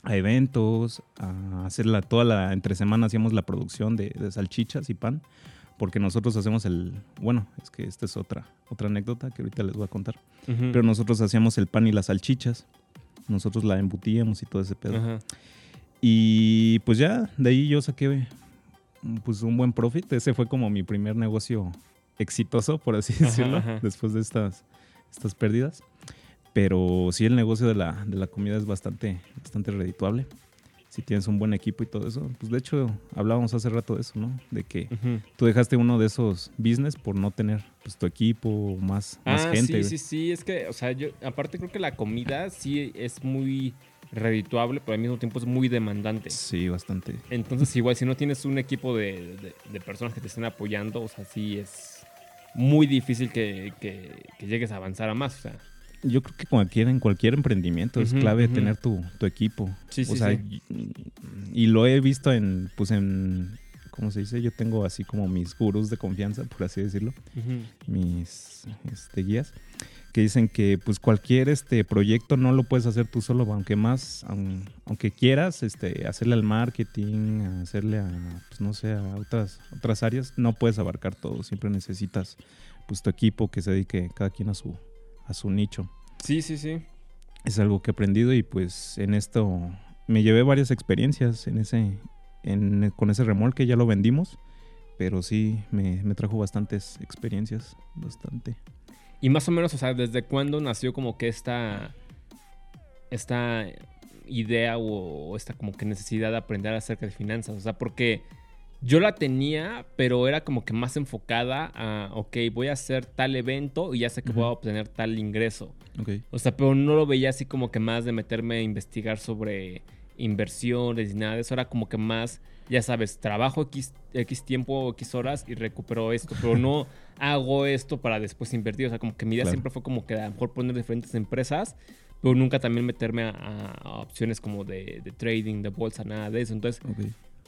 a eventos, a hacer la, toda la, entre semana hacíamos la producción de, de salchichas y pan, porque nosotros hacemos el, bueno, es que esta es otra, otra anécdota que ahorita les voy a contar, pero nosotros hacíamos el pan y las salchichas, nosotros la embutíamos y todo ese pedo. Ajá. Y pues ya, de ahí yo saqué pues un buen profit. Ese fue como mi primer negocio exitoso, por así Ajá, decirlo, ajá. después de estas, estas pérdidas. Pero sí, el negocio de la, de la comida es bastante, bastante redituable. Si tienes un buen equipo y todo eso. Pues de hecho, hablábamos hace rato de eso, ¿no? De que Ujú. tú dejaste uno de esos business por no tener pues, tu equipo, más, más Ah, gente. sí, sí, sí. Es que, o sea, yo, aparte creo que la comida sí es muy redituable, pero al mismo tiempo es muy demandante. Sí, bastante. Entonces, igual, si no tienes un equipo de, de- de personas que te estén apoyando, o sea, sí es muy difícil que, que- que llegues a avanzar a más. O sea, Yo creo que cualquier, en cualquier emprendimiento es Ujú, clave ujú. tener tu, tu equipo. Sí, sí, o sea, sí. Y, y lo he visto en, pues en, ¿cómo se dice? Yo tengo así como mis gurús de confianza, por así decirlo, mis este, guías, que dicen que pues cualquier este proyecto no lo puedes hacer tú solo, aunque más, aun- aunque quieras este, hacerle al marketing, hacerle a, pues no sé, a otras, otras áreas, no puedes abarcar todo, siempre necesitas pues tu equipo que se dedique cada quien a su, a su nicho. Sí, sí, sí. es algo que he aprendido y pues en esto me llevé varias experiencias en ese en- con ese remolque ya lo vendimos pero sí me, me trajo bastantes experiencias bastante Y más o menos, o sea, ¿desde cuándo nació como que esta, esta idea o, o esta como que necesidad de aprender acerca de finanzas? O sea, porque yo la tenía, pero era como que más enfocada a, ok, voy a hacer tal evento y ya sé que voy a obtener tal ingreso. ok O sea, pero no lo veía así como que más de meterme a investigar sobre inversiones y nada de eso. Era como que más, ya sabes, trabajo X, X tiempo, X horas y recupero esto, pero no hago esto para después invertir. O sea, como que mi idea Claro. siempre fue como que a lo mejor poner diferentes empresas, pero nunca también meterme a, opciones como de, de trading, de bolsa, nada de eso. Entonces.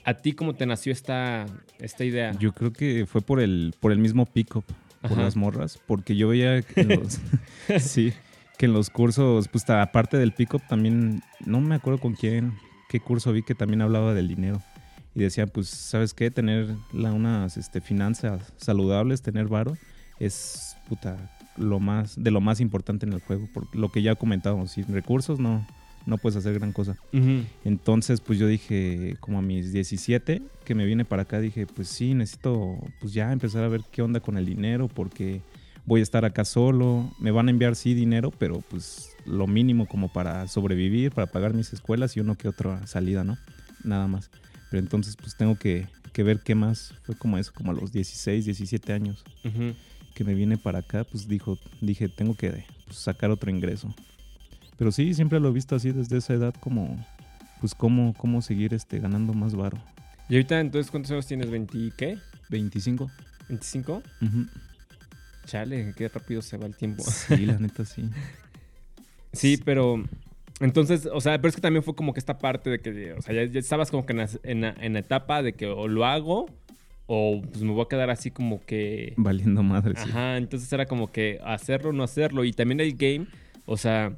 ¿a ti cómo te nació esta, esta idea? yo creo que fue por el por el mismo pick-up por Ajá. las morras porque yo veía que los sí que en los cursos pues aparte del pick-up también no me acuerdo con quién qué curso vi que también hablaba del dinero y decía pues sabes qué tener la, unas este, finanzas saludables tener varo es puta lo más de lo más importante en el juego por lo que ya comentábamos sin recursos no no puedes hacer gran cosa entonces, pues yo dije, como a mis 17, que me vine para acá, dije, pues sí, necesito pues ya empezar a ver qué onda con el dinero, porque voy a estar acá solo, me van a enviar sí dinero, pero pues lo mínimo como para sobrevivir, para pagar mis escuelas y uno que otra salida, ¿no? Nada más. Pero entonces, pues tengo que, que ver qué más. Fue como eso, como a los 16, 17 años que me vine para acá, pues dijo, dije, tengo que pues, sacar otro ingreso. Pero sí, siempre lo he visto así desde esa edad, como, pues cómo, cómo seguir este, ganando más varo. Y ahorita, entonces, ¿cuántos años tienes? ¿20 qué? 25. ¿25? Ujú. Chale, qué rápido se va el tiempo. Sí, la neta sí. Sí, pero entonces, o sea, pero es que también fue como que esta parte de que, o sea, ya, ya estabas como que en la, en la- en la etapa de que o lo hago o pues me voy a quedar así como que... Valiendo madre, sí. Ajá, entonces era como que hacerlo o no hacerlo. Y también el game, o sea,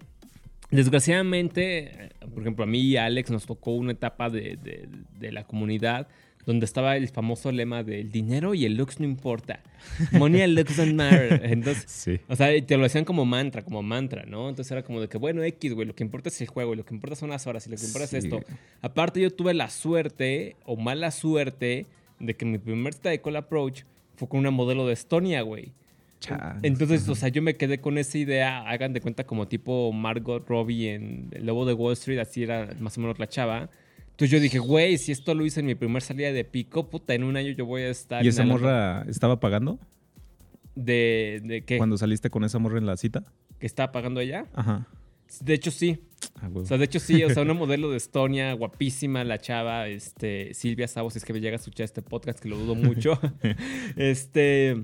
desgraciadamente, eh, por ejemplo, a mí y a Alex nos tocó una etapa de, de- de la comunidad donde estaba el famoso lema del dinero y el looks no importa. Money and looks don't matter. Entonces, Sí. o sea, te lo decían como mantra, como mantra, ¿no? Entonces era como de que, bueno, X, güey, lo que importa es el juego, lo que importa son las horas, y lo que importa Sí, es esto. Aparte, yo tuve la suerte, o mala suerte, de que mi primer Style Approach fue con una modelo de Estonia, güey. Chang. Entonces, o sea, yo me quedé con esa idea, hagan de cuenta como tipo Margot Robbie en El Lobo de Wall Street, así era más o menos la chava. Entonces yo dije, güey, si esto lo hice en mi primer salida de pico, puta, en un año yo voy a estar... ¿Y esa morra estaba pagando? ¿De, de qué? Cuando saliste con esa morra en la cita. ¿Que estaba pagando ella? Ajá. De hecho, sí. Ah. O sea, de hecho, sí. O sea, una modelo de Estonia, guapísima, la chava, este, Silvia Sabo, si es que me llega a escuchar este podcast, que lo dudo mucho. este.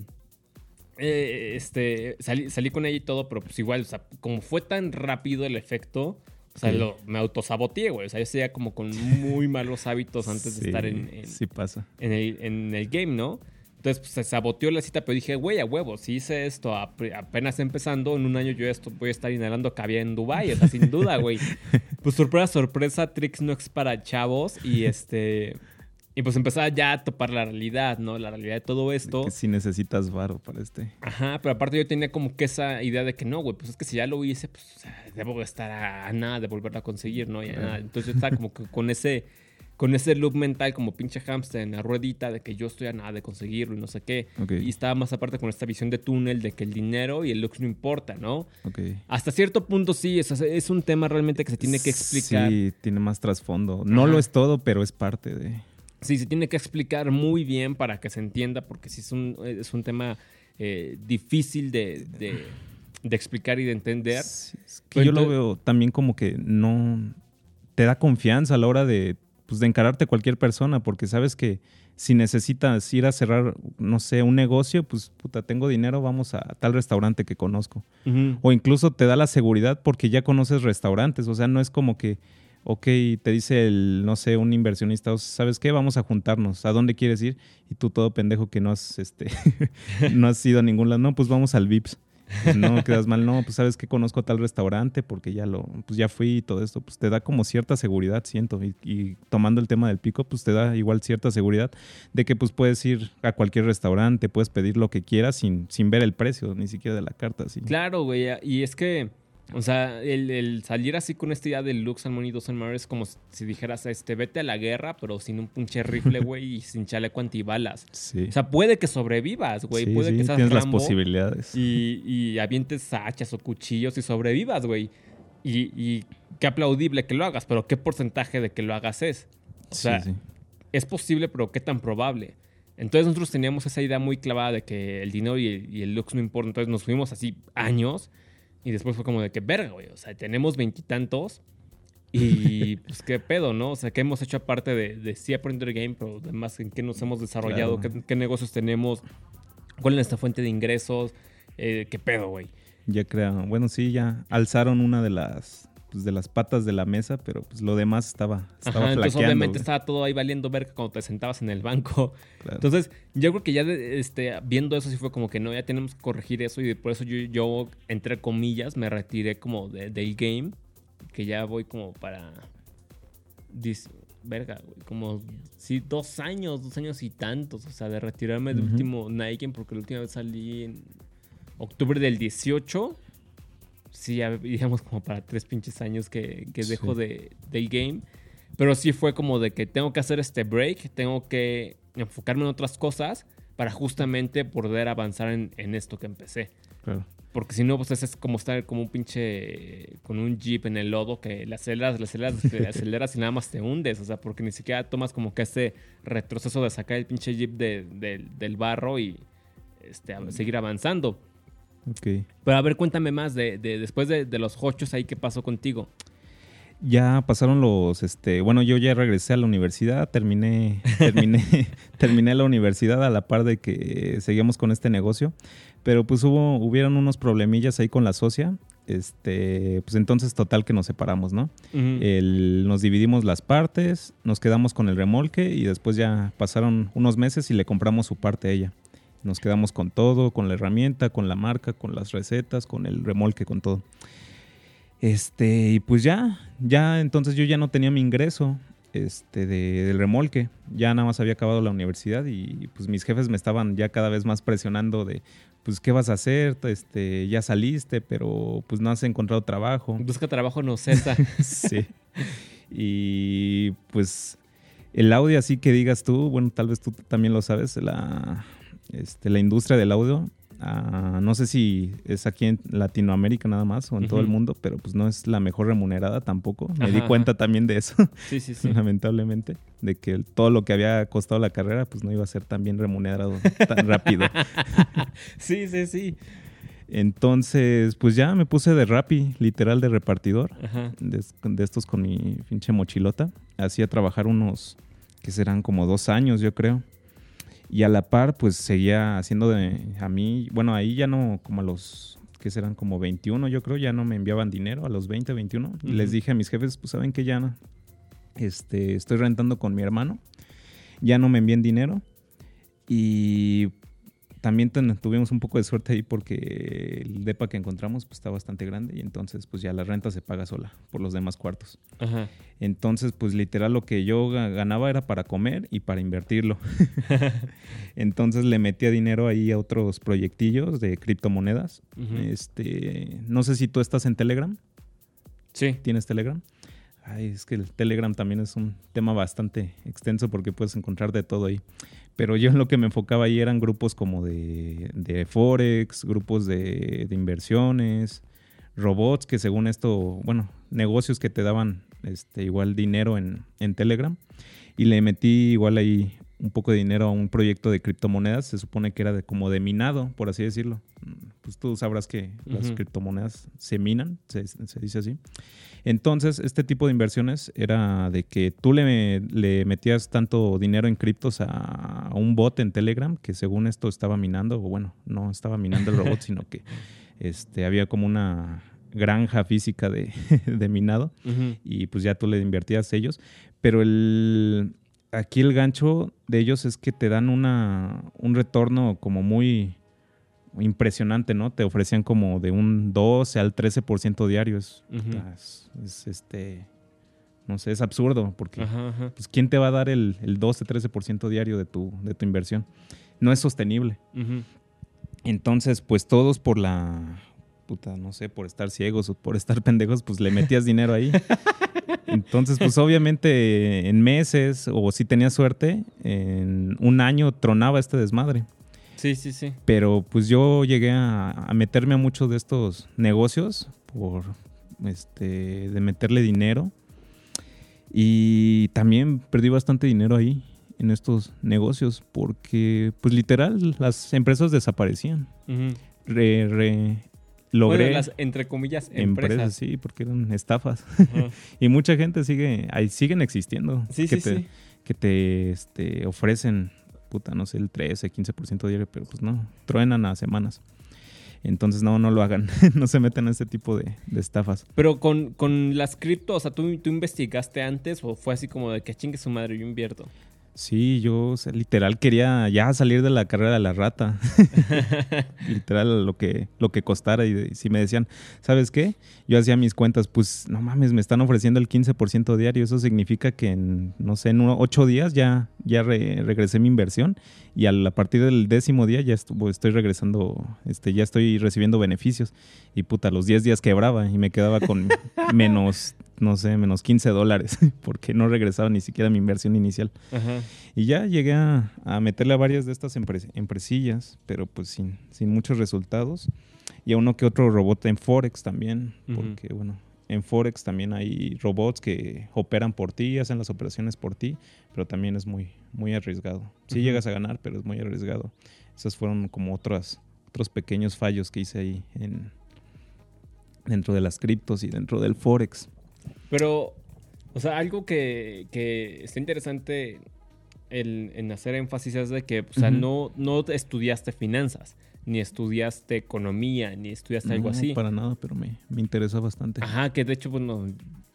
eh, este, salí, salí con ella y todo, pero pues igual, o sea, como fue tan rápido el efecto, o sea, Sí. lo, me autosaboteé, güey. O sea, yo seguía como con muy malos hábitos antes de estar en, en- Sí pasa. en el, en el game, ¿no? Entonces, pues se saboteó la cita, pero dije, güey, a huevo, si hice esto ap- apenas empezando, en un año yo esto voy a estar inhalando caviar en Dubai, o sea, sin duda, güey. Pues sorpresa, sorpresa, Tricks no es para chavos y este... Y pues empezaba ya a topar la realidad, ¿no? La realidad de todo esto. Que si necesitas varo para este. Ajá, pero aparte yo tenía como que esa idea de que no, güey, pues es que si ya lo hice, pues o sea, debo de estar a, a nada de volverlo a conseguir, ¿no? Y a nada. Entonces yo estaba como que con ese, con ese loop mental como pinche hamster en la ruedita de que yo estoy a nada de conseguirlo y no sé qué. Y estaba más aparte con esta visión de túnel de que el dinero y el looks no importa, ¿no? Ok. Hasta cierto punto sí, es, es un tema realmente que se tiene que explicar. Sí, tiene más trasfondo. No Ajá. lo es todo, pero es parte de. Sí, se tiene que explicar muy bien para que se entienda, porque sí es un, es un tema eh, difícil de, de- de explicar y de entender. Sí, es que yo lo veo también como que no te da confianza a la hora de, pues, de encararte a cualquier persona, porque sabes que si necesitas ir a cerrar, no sé, un negocio, pues puta, tengo dinero, vamos a tal restaurante que conozco. O incluso te da la seguridad porque ya conoces restaurantes, o sea, no es como que, ok, te dice el, no sé, un inversionista, ¿sabes qué? Vamos a juntarnos, ¿a dónde quieres ir? Y tú todo pendejo que no has, este, no has ido a ningún lado, no, pues vamos al Vips. Pues no, quedas mal, no, pues sabes que conozco tal restaurante porque ya lo, pues ya fui y todo esto, pues te da como cierta seguridad, siento, y, tomando el tema del pico, pues te da igual cierta seguridad de que pues puedes ir a cualquier restaurante, puedes pedir lo que quieras sin, sin ver el precio, ni siquiera de la carta. Claro, güey. Y es que, o sea, el, el salir así con esta idea del Lux Salmon y Dos Mario es como si dijeras, este, vete a la guerra, pero sin un pinche rifle, güey, y sin chaleco antibalas. Sí. O sea, puede que sobrevivas, güey. Sí, puede sí, que seas tienes las Rambo posibilidades. y, y avientes hachas o cuchillos y sobrevivas, güey. Y, y qué aplaudible que lo hagas, pero ¿qué porcentaje de que lo hagas es? O sea, es posible, pero ¿qué tan probable? Entonces nosotros teníamos esa idea muy clavada de que el dinero y el, y el looks no importan. Entonces nos fuimos así años y después fue como de que, verga, güey, o sea, tenemos veintitantos y pues qué pedo, ¿no? O sea, ¿qué hemos hecho aparte de, de sí aprender game, pero además en qué nos hemos desarrollado, Claro. qué, qué negocios tenemos, cuál es nuestra fuente de ingresos, Eh, qué pedo, güey. Ya crearon, bueno, sí, ya alzaron una de las pues, de las patas de la mesa, pero pues lo demás estaba, estaba Ajá, entonces obviamente güey. estaba todo ahí valiendo verga cuando te sentabas en el banco. Claro. Entonces, yo creo que ya de- este, viendo eso sí fue como que no, ya tenemos que corregir eso y por eso yo, yo entre comillas, me retiré como de- del game, que ya voy como para... dis- verga, güey, como sí, dos años, dos años y tantos, o sea, de retirarme del último Game, porque la última vez salí en octubre del 18. Sí, ya digamos como para tres pinches años que, que Sí. dejo de, del game. Pero sí fue como de que tengo que hacer este break, tengo que enfocarme en otras cosas para justamente poder avanzar en, en esto que empecé. Claro. Porque si no, pues es como estar como un pinche con un jeep en el lodo que le aceleras, le aceleras, le aceleras y nada más te hundes. O sea, porque ni siquiera tomas como que este retroceso de sacar el pinche jeep de- del- del barro y este, seguir avanzando. Ok. Pero a ver, cuéntame más de, de- después de, de los hochos ahí, ¿qué pasó contigo? Ya pasaron los, este, bueno, yo ya regresé a la universidad, terminé, terminé, terminé la universidad a la par de que seguíamos con este negocio, pero pues hubo, hubieron unos problemillas ahí con la socia, este, pues entonces total que nos separamos, ¿no? El- nos dividimos las partes, nos quedamos con el remolque y después ya pasaron unos meses y le compramos su parte a ella. Nos quedamos con todo, con la herramienta, con la marca, con las recetas, con el remolque, con todo. Este, y pues ya, ya entonces yo ya no tenía mi ingreso este, de- del remolque. Ya nada más había acabado la universidad y pues mis jefes me estaban ya cada vez más presionando de, pues, ¿qué vas a hacer? Este, ya saliste, pero pues no has encontrado trabajo. Busca trabajo, no cesa. Sí. Y pues el audio así que digas tú, bueno, tal vez tú también lo sabes, la, este, la industria del audio Ah, no sé si es aquí en Latinoamérica nada más o en todo el mundo, pero pues no es la mejor remunerada tampoco. Me di Ajá, cuenta también de eso, Sí, sí, sí. lamentablemente, de que todo lo que había costado la carrera pues no iba a ser tan bien remunerado tan rápido. sí, sí, sí. Entonces, pues ya me puse de rapi, literal de repartidor, de, de estos con mi pinche mochilota. Hacía trabajar unos, que serán como dos años, yo creo. Y a la par, pues seguía haciendo de, a mí, bueno, ahí ya no, como a los, que serán como 21, yo creo, ya no me enviaban dinero, a los 20, 21. Y les dije a mis jefes, pues saben que ya no, este, estoy rentando con mi hermano, ya no me envíen dinero. Y también tuvimos un poco de suerte ahí porque el depa que encontramos pues, está bastante grande y entonces pues ya la renta se paga sola por los demás cuartos. Ajá. Entonces pues literal lo que yo ga- ganaba era para comer y para invertirlo. entonces le metía dinero ahí a otros proyectillos de criptomonedas. Este, no sé si tú estás en Telegram. Sí. ¿Tienes Telegram? Ay, es que el Telegram también es un tema bastante extenso porque puedes encontrar de todo ahí. Pero yo en lo que me enfocaba ahí eran grupos como de, de Forex, grupos de, de inversiones, robots que según esto, bueno, negocios que te daban este, igual dinero en, en Telegram. Y le metí igual ahí un poco de dinero a un proyecto de criptomonedas. Se supone que era de, como de minado, por así decirlo. Mm, Pues tú sabrás que las criptomonedas se minan, se, se dice así. Entonces, este tipo de inversiones era de que tú le, le metías tanto dinero en criptos a, a un bot en Telegram que según esto estaba minando, o bueno, no estaba minando el robot, sino que este, había como una granja física de, de minado y pues ya tú le invertías ellos. Pero el, aquí el gancho de ellos es que te dan una, un retorno como muy impresionante, ¿no? Te ofrecían como de un 12 al 13% diario. Es, es- es, este, no sé, es absurdo porque Ajá, ajá. pues, ¿quién te va a dar el, el 12, 13% diario de tu, de tu inversión? No es sostenible. Entonces, pues todos por la puta, no sé, por estar ciegos o por estar pendejos, pues le metías dinero ahí. Entonces, pues obviamente en meses o si tenías suerte, en un año tronaba este desmadre. Sí, sí, sí. Pero pues yo llegué a, a meterme a muchos de estos negocios por este de meterle dinero y también perdí bastante dinero ahí en estos negocios porque pues literal las empresas desaparecían. Re- re- logré Bueno, las, entre comillas, empresas, empresas. sí, porque eran estafas. Y mucha gente sigue, ahí siguen existiendo. Sí, que sí, te, sí. que te este, ofrecen, puta, no sé, el 13, 15% diario, pero pues no, truenan a semanas. Entonces no, no lo hagan, no se metan en este tipo de, de estafas. Pero con, con las cripto, o sea, ¿tú, ¿tú investigaste antes o fue así como de que chingue su madre, yo invierto? Sí, yo o sea, literal quería ya salir de la carrera de la rata. literal lo que, lo que costara. Y, y si me decían, ¿sabes qué? Yo hacía mis cuentas, pues no mames, me están ofreciendo el 15% diario. Eso significa que en, no sé, en uno- ocho días ya, ya re- regresé mi inversión. Y al- a partir del décimo día ya estuvo, estoy regresando, este, ya estoy recibiendo beneficios. Y puta, los 10 días quebraba y me quedaba con menos, no sé, menos 15 dólares. Porque no regresaba ni siquiera mi inversión inicial. Ajá. Y ya llegué a, a meterle a varias de estas empre- empresillas, pero pues sin, sin muchos resultados. Y a uno que otro robot en Forex también, porque bueno, en Forex también hay robots que operan por ti, hacen las operaciones por ti, pero también es muy, muy arriesgado. Sí llegas a ganar, pero es muy arriesgado. Esos fueron como otras, otros pequeños fallos que hice ahí en, dentro de las criptos y dentro del Forex. Pero, o sea, algo que, que está interesante el- en hacer énfasis es de que, o sea, no, no estudiaste finanzas, ni estudiaste economía, ni estudiaste algo No, así. para nada, pero me, me interesó bastante. Ajá, que de hecho, bueno,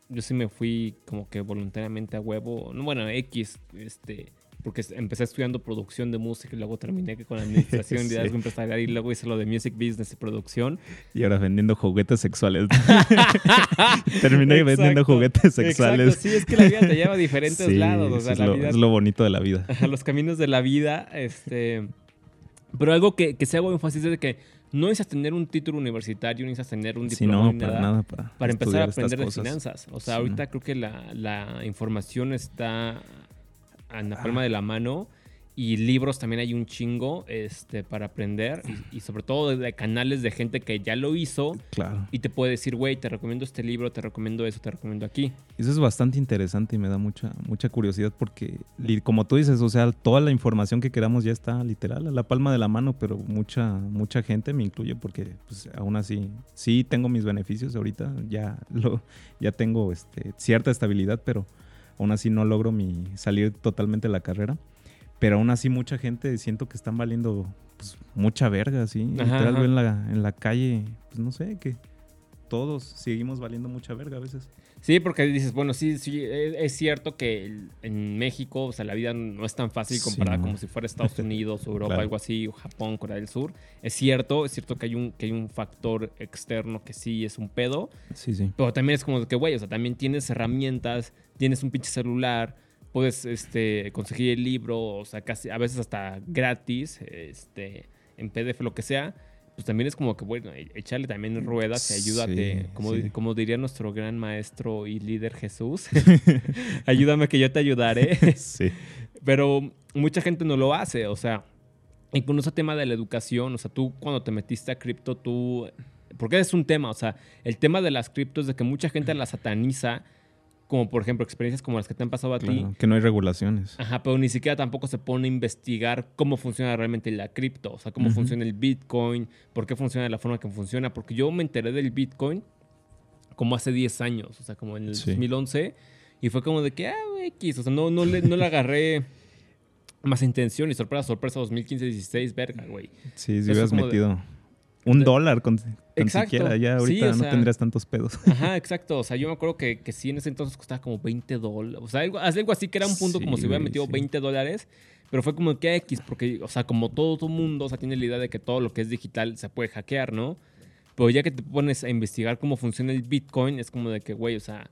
yo sí me fui como que voluntariamente a huevo, no, bueno, X, este, porque empecé estudiando producción de música y luego terminé con administración y Sí. liderazgo empresarial y luego hice lo de music business y producción. Y ahora vendiendo juguetes sexuales. Terminé vendiendo juguetes sexuales. Exacto, sí, es que la vida te lleva a diferentes Sí, lados, o sea, es, la lo, vida es lo bonito de la vida. Ajá, los caminos de la vida, este... Pero algo que, que se hago énfacis es de que no necesitas tener un título universitario, no necesitas tener un diploma no, ni para nada, nada. Para, para empezar a aprender de cosas. finanzas. O sea, Sí, ahorita no. creo que la, la información está en la palma Ah. de la mano Y libros también hay un chingo este, para aprender. Y, y sobre todo de canales de gente que ya lo hizo. Claro. Y te puede decir, güey, te recomiendo este libro, te recomiendo eso, te recomiendo aquí. Eso es bastante interesante y me da mucha, mucha curiosidad porque, como tú dices, o sea, toda la información que queramos ya está literal a la palma de la mano, pero mucha, mucha gente me incluye porque, pues, aún así, sí tengo mis beneficios ahorita, ya, lo, ya tengo este, cierta estabilidad, pero aún así no logro mi salir totalmente de la carrera. Pero aún así mucha gente siento que están valiendo pues, mucha verga, ¿sí? Ajá, Literal, ajá. veo en la, en la calle, pues no sé, que todos seguimos valiendo mucha verga a veces. Sí, porque dices, bueno, sí, sí, es, cierto que en México, o sea, la vida no es tan fácil comparada como si fuera Estados Unidos, Europa, Claro. algo así, o Japón, Corea del Sur. Es cierto, es cierto que hay un, que hay un factor externo que sí es un pedo, Sí, sí. pero también es como que, güey, o sea, también tienes herramientas, tienes un pinche celular, puedes este, conseguir el libro, o sea, casi a veces hasta gratis, este, en PDF, lo que sea. Pues también es como que, bueno, e- echarle también ruedas y ayúdate. Sí, como, sí. como diría nuestro gran maestro y líder Jesús, ayúdame que yo te ayudaré. Sí. Pero mucha gente no lo hace, o sea, y con ese tema de la educación, o sea, tú cuando te metiste a cripto, tú, porque es un tema, o sea, el tema de las criptos es de que mucha gente la sataniza, como por ejemplo experiencias como las que te han pasado a ti, que no hay regulaciones. Ajá, pero ni siquiera tampoco se pone a investigar cómo funciona realmente la cripto, o sea, cómo funciona el Bitcoin, por qué funciona de la forma que funciona, porque yo me enteré del Bitcoin como hace 10 años, o sea, como en el Sí. 2011, y fue como de que, ah, X, o sea, no, no, le, no le agarré más intención y sorpresa, sorpresa 2015-16, verga, güey. Sí, si hubieras de- metido un de- dólar con, tan siquiera, ya ahorita no sea- tendrías tantos pedos. Ajá, exacto. O sea, yo me acuerdo que, que sí en ese entonces costaba como 20 dólares. O sea, algo, algo así que era un punto como si hubiera metido sí. 20 dólares. Pero fue como que X, porque, o sea, como todo mundo, o sea, tiene la idea de que todo lo que es digital se puede hackear, ¿no? Pero ya que te pones a investigar cómo funciona el Bitcoin, es como de que, güey, o sea,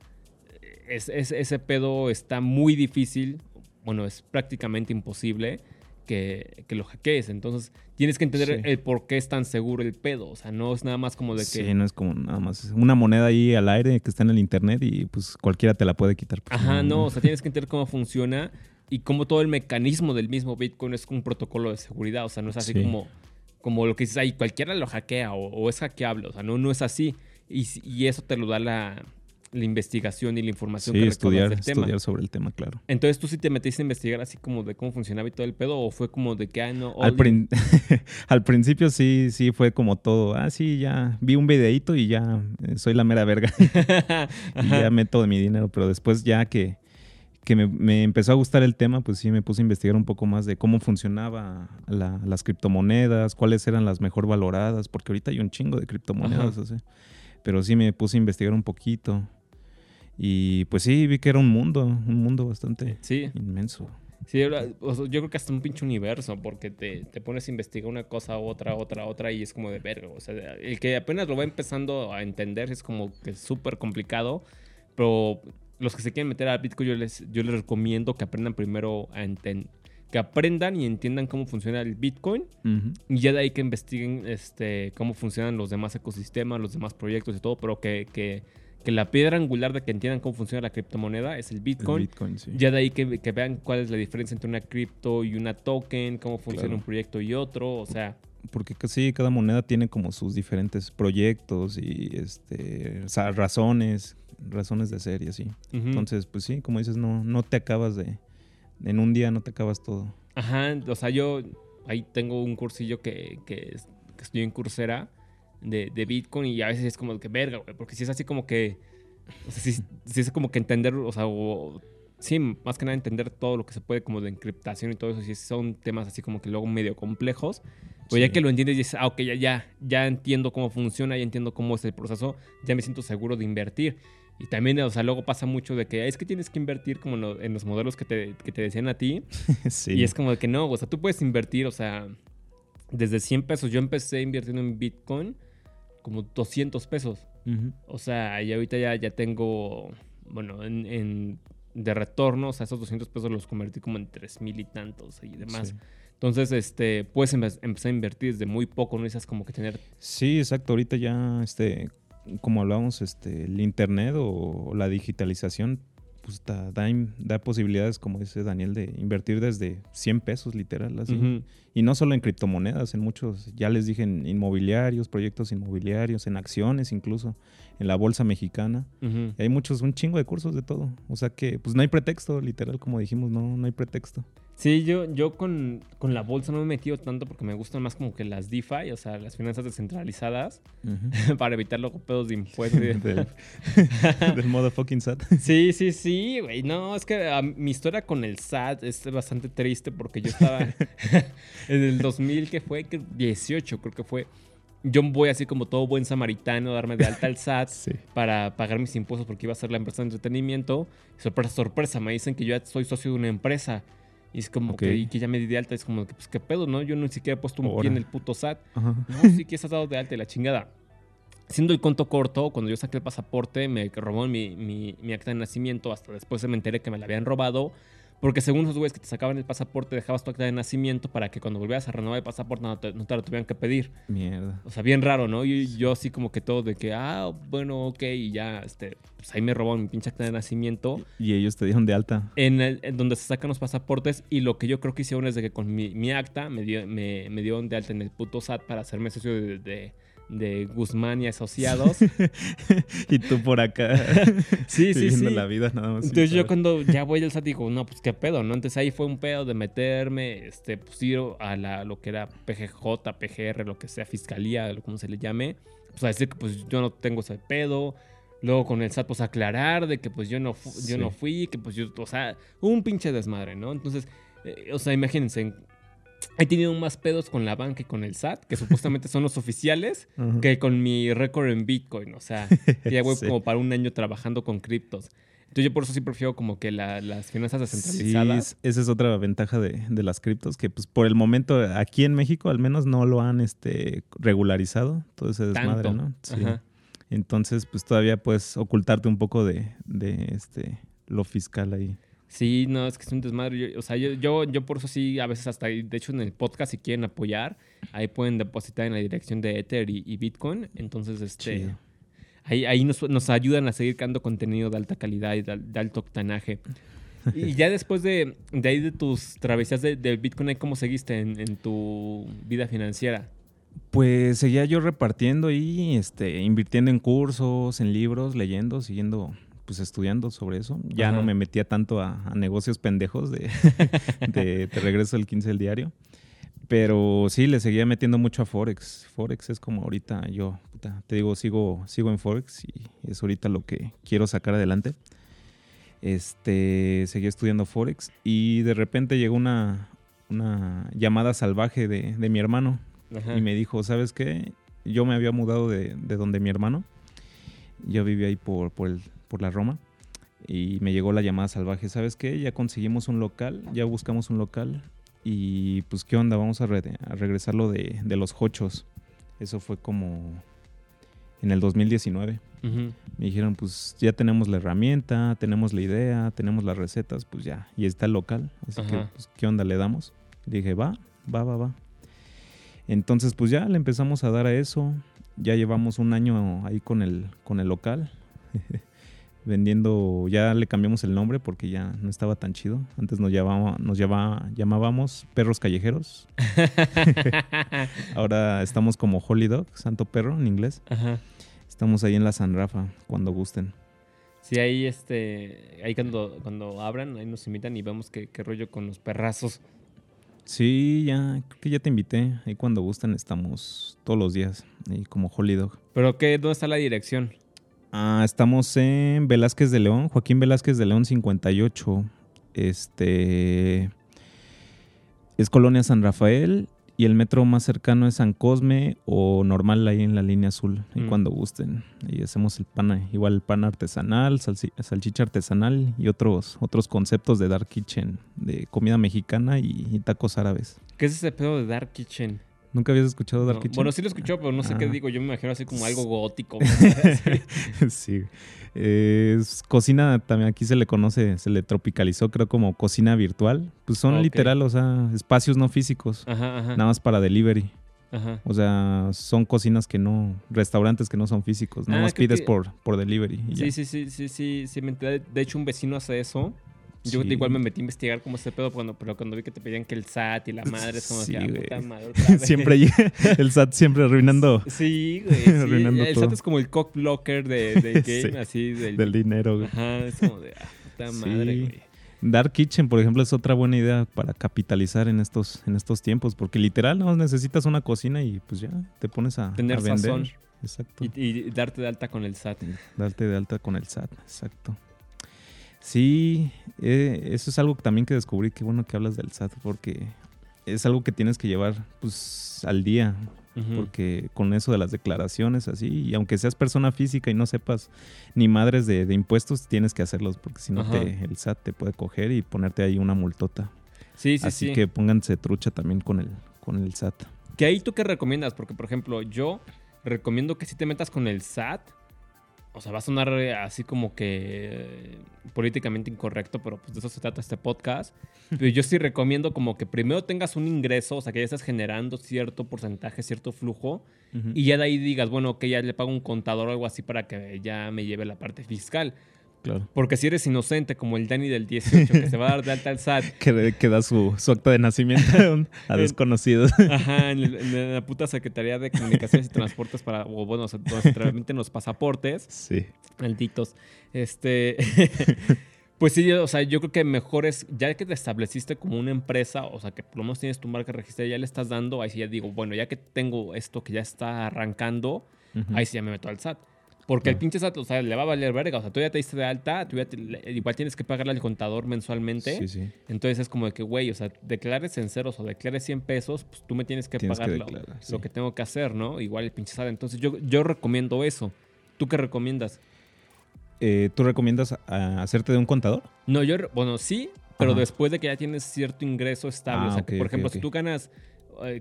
es, es- ese pedo está muy difícil. Bueno, es prácticamente imposible que, que lo hackees. Entonces, tienes que entender Sí. el por qué es tan seguro el pedo. O sea, no es nada más como de que. Sí, no es como nada más una moneda ahí al aire que está en el internet y pues cualquiera te la puede quitar. Ajá, no, o sea, tienes que entender cómo funciona y cómo todo el mecanismo del mismo Bitcoin es un protocolo de seguridad. O sea, no es así Sí. como, como lo que dices, ahí cualquiera lo hackea o, o es hackeable. O sea, no, no es así. Y, y eso te lo da la, la investigación y la información Sí, que estudiar, del tema. estudiar sobre el tema, claro. Entonces, ¿tú sí te metiste a investigar así como de cómo funcionaba y todo el pedo? ¿O fue como de que, ah, no, Al, prin- principio sí, sí fue como todo. Ah, sí, ya vi un videíto y ya eh, soy la mera verga. y ya meto mi dinero. Pero después ya que, que me, me empezó a gustar el tema, pues sí me puse a investigar un poco más de cómo funcionaba la- las criptomonedas, cuáles eran las mejor valoradas, porque ahorita hay un chingo de criptomonedas. O sea. Pero sí me puse a investigar un poquito. Y pues sí, vi que era un mundo, un mundo bastante Sí, inmenso. sí, yo creo que hasta un pinche universo, porque te, te pones a investigar una cosa, otra, otra, otra, y es como de verga. O sea, el que apenas lo va empezando a entender es como que es súper complicado, pero los que se quieren meter a Bitcoin, yo les, yo les recomiendo que aprendan primero a entender. Que aprendan y entiendan cómo funciona el Bitcoin Ujú. y ya de ahí que investiguen este, cómo funcionan los demás ecosistemas, los demás proyectos y todo, pero que, que, que la piedra angular de que entiendan cómo funciona la criptomoneda es el El Bitcoin. Bitcoin, sí. Ya de ahí que, que vean cuál es la diferencia entre una cripto y una token, cómo funciona Claro. un proyecto y otro, o sea, Porque sí, cada moneda tiene como sus diferentes proyectos y este, o sea, razones, razones de ser y así. Entonces, pues sí, como dices, no, no te acabas de. En un día no te acabas todo. Ajá, o sea, yo ahí tengo un cursillo que, que estoy en Coursera de, de Bitcoin y a veces es como que verga, güey, porque si es así como que, o sea, si, si es como que entender, o sea, o, sí, más que nada entender todo lo que se puede como de encriptación y todo eso, si son temas así como que luego medio complejos, pues ya Sí. que lo entiendes y dices, ah, ok, ya, ya, ya entiendo cómo funciona, ya entiendo cómo es el proceso, ya me siento seguro de invertir. Y también, o sea, luego pasa mucho de que es que tienes que invertir como en, lo- en los modelos que te, que te decían a ti. sí. Y es como de que no, o sea, tú puedes invertir, o sea, desde 100 pesos. Yo empecé invirtiendo en Bitcoin como 200 pesos. O sea, y ahorita ya, ya tengo, bueno, en, en- de retorno, o sea, esos 200 pesos los convertí como en 3 mil y tantos y demás. Sí. Entonces, este, puedes empe- empezar a invertir desde muy poco, no necesitas como que tener... Sí, exacto. Ahorita ya, este, como hablábamos, este, el internet o la digitalización pues da, da, da posibilidades, como dice Daniel, de invertir desde 100 pesos, literal, así. Y no solo en criptomonedas, en muchos, ya les dije, en inmobiliarios, proyectos inmobiliarios, en acciones incluso, en la bolsa mexicana. Y hay muchos, un chingo de cursos de todo. O sea que, pues no hay pretexto, literal, como dijimos, no, no hay pretexto. Sí, yo, yo con, con la bolsa no me he metido tanto porque me gustan más como que las DeFi, o sea, las finanzas descentralizadas, para evitar los pedos de impuestos. del, del motherfucking SAT. Sí, sí, sí, güey. No, es que mi historia con el SAT es bastante triste porque yo estaba en el 2000, que fue, que 18 creo que fue. Yo voy así como todo buen samaritano a darme de alta al SAT Sí. para pagar mis impuestos porque iba a ser la empresa de entretenimiento. Sorpresa, sorpresa, me dicen que yo ya soy socio de una empresa. Y es como Ok. que, y que ya me di de alta. Es como que, pues, ¿qué pedo, no? Yo ni siquiera he puesto un pie en Ahora. el puto SAT. Ajá. No, sí que estás dado de alta y la chingada. Siendo el conto corto, cuando yo saqué el pasaporte, me robaron mi, mi, mi acta de nacimiento. Hasta después se me enteré que me la habían robado. Porque según esos güeyes que te sacaban el pasaporte, dejabas tu acta de nacimiento para que cuando volvieras a renovar el pasaporte no te, no te lo tuvieran que pedir. Mierda. O sea, bien raro, ¿no? Y yo así como que todo de que, ah, bueno, ok, y ya, este, pues ahí me robaron mi pinche acta de nacimiento. Y ellos te dieron de alta. En, el, en donde se sacan los pasaportes y lo que yo creo que hicieron es de que con mi, mi acta me, dio, me, me dieron de alta en el puto SAT para hacerme socio de, de, de Guzmán y asociados. y tú por acá. sí, sí, viviendo sí. la vida nada más. Entonces yo cuando ya voy al SAT digo, no, pues qué pedo, ¿no? Entonces ahí fue un pedo de meterme, este, pues ir a la, lo que era PGJ, PGR, lo que sea, fiscalía, lo como se le llame, pues a decir que pues yo no tengo ese pedo. Luego con el SAT, pues aclarar de que pues yo no, yo no fui, que pues yo, o sea, un pinche desmadre, ¿no? Entonces, eh, o sea, imagínense, he tenido más pedos con la banca y con el SAT, que supuestamente son los oficiales, que con mi récord en Bitcoin. O sea, que ya voy Sí. como para un año trabajando con criptos. Entonces yo por eso sí prefiero como que la- las finanzas Sí, descentralizadas. es- esa es otra ventaja de, de las criptos, que pues por el momento aquí en México al menos no lo han este, regularizado, todo ese desmadre, tanto. ¿no? Sí. Ajá. Entonces pues todavía puedes ocultarte un poco de, de este, lo fiscal ahí. Sí, no, es que es un desmadre. Yo- o sea, yo, yo, yo por eso sí, a veces hasta, de hecho en el podcast, si quieren apoyar, ahí pueden depositar en la dirección de Ether y, y Bitcoin. Entonces, este... Chido. Ahí, ahí nos, nos ayudan a seguir creando contenido de alta calidad y de, al- de alto octanaje. Y ya después de, de ahí de tus travesías de- del Bitcoin, ¿ahí ¿cómo seguiste en, en tu vida financiera? Pues seguía yo repartiendo y este, invirtiendo en cursos, en libros, leyendo, siguiendo, pues estudiando sobre eso. Ya Ajá. no me metía tanto a, a negocios pendejos de, de te regreso el 15 del diario. Pero sí, le seguía metiendo mucho a Forex. Forex es como ahorita yo, puta, te digo, sigo, sigo en Forex y es ahorita lo que quiero sacar adelante. Este, seguía estudiando Forex y de repente llegó una, una llamada salvaje de, de mi hermano Ajá. y me dijo, ¿sabes qué? Yo me había mudado de, de donde mi hermano. Yo vivía ahí por, por, el- por la Roma. Y me llegó la llamada salvaje. ¿Sabes qué? Ya conseguimos un local, ya buscamos un local. Y pues, ¿qué onda? Vamos a, re- a regresar lo de, de los hochos. Eso fue como en el 2019. Ujú. Me dijeron, pues ya tenemos la herramienta, tenemos la idea, tenemos las recetas, pues ya. Y está el local. Así que, pues, ¿qué onda le damos? dije, va, va, va, va. Entonces, pues ya le empezamos a dar a eso. Ya llevamos un año ahí con el, con el local. Vendiendo, ya le cambiamos el nombre porque ya no estaba tan chido. Antes nos, llamaba, nos llamaba- llamábamos Perros Callejeros. Ahora estamos como Holy Dog, Santo Perro en inglés. Ajá. Estamos ahí en la San Rafa, cuando gusten. Sí, ahí este, ahí cuando, cuando abran, ahí nos invitan y vemos qué, qué rollo con los perrazos. Sí, ya, creo que ya te invité. Ahí cuando gusten estamos todos los días, ahí como Holy Dog. Pero qué, ¿dónde está la dirección? Ah, estamos en Velázquez de León, Joaquín Velázquez de León 58. Este es Colonia San Rafael y el metro más cercano es San Cosme o normal ahí en la línea azul, ahí Mm. cuando gusten. Y hacemos el pan, igual el pan artesanal, salchicha artesanal y otros otros conceptos de dark kitchen, de comida mexicana y, y tacos árabes. ¿Qué es ese pedo de Dark Kitchen? ¿Nunca habías escuchado dark No, kitchen? Bueno, sí lo escuchó, pero no sé qué Ah. digo. Yo me imagino así como algo gótico. sí. Es cocina, también aquí se le conoce, se le tropicalizó, creo, como cocina virtual. Pues son literal, o sea, espacios no físicos, Ajá, ajá. nada más para delivery. Ajá. O sea, son cocinas que no, restaurantes que no son físicos, Ah, no más pides que- por, por delivery. y Sí, ya. sí, sí, sí, sí, sí, me enteré. De hecho, un vecino hace eso. Yo Sí. igual me metí a investigar cómo este pedo, cuando, pero cuando vi que te pedían que el SAT y la madre, es como Sí, ah, puta madre. Siempre el SAT siempre arruinando Sí, güey. sí. Arruinando El todo. SAT es como el cock blocker de, de game, Sí. así del. del dinero. güey. Ajá, es como de, ah, puta madre, güey. Dark Kitchen, por ejemplo, es otra buena idea para capitalizar en estos, en estos tiempos, porque literal no necesitas una cocina y pues ya te pones a, Tener a vender. sazón. Exacto. Y, y darte de alta con el SAT. Darte de alta con el SAT, exacto. Sí, eh, eso es algo también que descubrí, qué bueno que hablas del SAT, porque es algo que tienes que llevar pues al día, porque con eso de las declaraciones así, y aunque seas persona física y no sepas ni madres de, de impuestos, tienes que hacerlos, porque si no te, el SAT te puede coger y ponerte ahí una multota. Sí, sí, así sí. que pónganse trucha también con el, con el SAT. ¿Que ahí tú qué recomiendas? Porque, por ejemplo, yo recomiendo que si te metas con el SAT, o sea, va a sonar eh, así como que eh, políticamente incorrecto, pero pues de eso se trata este podcast. Pero yo sí recomiendo como que primero tengas un ingreso, o sea, que ya estés generando cierto porcentaje, cierto flujo, y ya de ahí digas, bueno, que ya le pago un contador o algo así para que ya me lleve la parte fiscal. Claro. Porque si eres inocente, como el Danny del 18, que se va a dar de alta al SAT, Que, que da su, su acta de nacimiento a desconocidos. Ajá, en, el- en la puta Secretaría de Comunicaciones y Transportes para, o bueno, se tramiten los pasaportes, sí. malditos. Este, pues sí, o sea, yo creo que mejor es, ya que te estableciste como una empresa, o sea, que por lo menos tienes tu marca registrada, ya le estás dando, ahí sí ya digo, bueno, ya que tengo esto que ya está arrancando, ahí sí ya me meto al SAT. Porque el Claro. pinche SAT, o sea, le va a valer verga. O sea, tú ya te diste de alta, tú ya te- igual tienes que pagarle al contador mensualmente. Sí, sí. Entonces es como de que, güey, o sea, declares en ceros o declares 100 pesos, pues tú me tienes que Tienes que pagar lo, declarar, lo sí. que tengo que hacer, ¿no? Igual el pinche SAT. Entonces yo, yo recomiendo eso. ¿Tú qué recomiendas? Eh, ¿Tú recomiendas ah, hacerte de un contador? No, yo, bueno, sí, pero Ajá. después de que ya tienes cierto ingreso estable. Ah, o sea, que ok, por ejemplo, si tú ganas,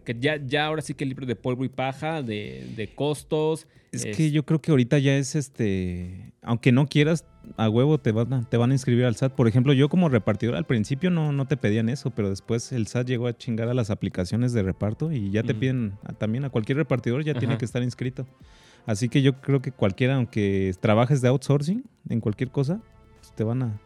que ya, ya ahora sí que libre de polvo y paja, de, de costos. Es es- que yo creo que ahorita ya es este, aunque no quieras, a huevo te van a, te van a inscribir al SAT. Por ejemplo, yo como repartidor al principio no, no te pedían eso, pero después el SAT llegó a chingar a las aplicaciones de reparto y ya te piden a- también a cualquier repartidor ya tiene que estar inscrito. Así que yo creo que cualquiera, aunque trabajes de outsourcing en cualquier cosa, pues te van a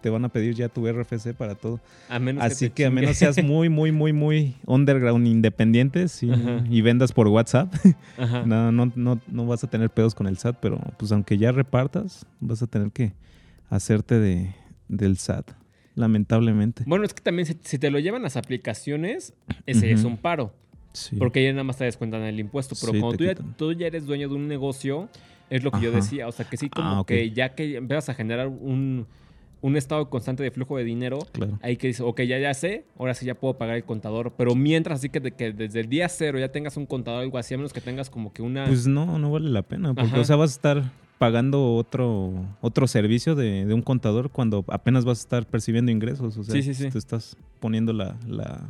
te van a pedir ya tu RFC para todo. A menos Así te que a menos seas muy, muy, muy, muy underground independiente sí, Ajá. y vendas por WhatsApp, Ajá. no, no, no, no vas a tener pedos con el SAT, pero pues aunque ya repartas, vas a tener que hacerte de, del SAT, lamentablemente. Bueno, es que también si, si te lo llevan las aplicaciones, ese es un paro. Sí. Porque ya nada más te descuentan el impuesto. Pero Sí, cuando tú ya, tú ya eres dueño de un negocio, es lo que yo decía. O sea, que sí, como Ah, que ya que empiezas a generar un, un estado constante de flujo de dinero, Claro. ahí que dices, ok, ya ya sé, ahora sí ya puedo pagar el contador. Pero mientras, así que, de que desde el día cero ya tengas un contador o algo así, a menos que tengas como que una... Pues no, no vale la pena, porque Ajá. o sea, vas a estar pagando otro, otro servicio de, de un contador cuando apenas vas a estar percibiendo ingresos. O sea, Sí, sí, sí. te estás poniendo la, la,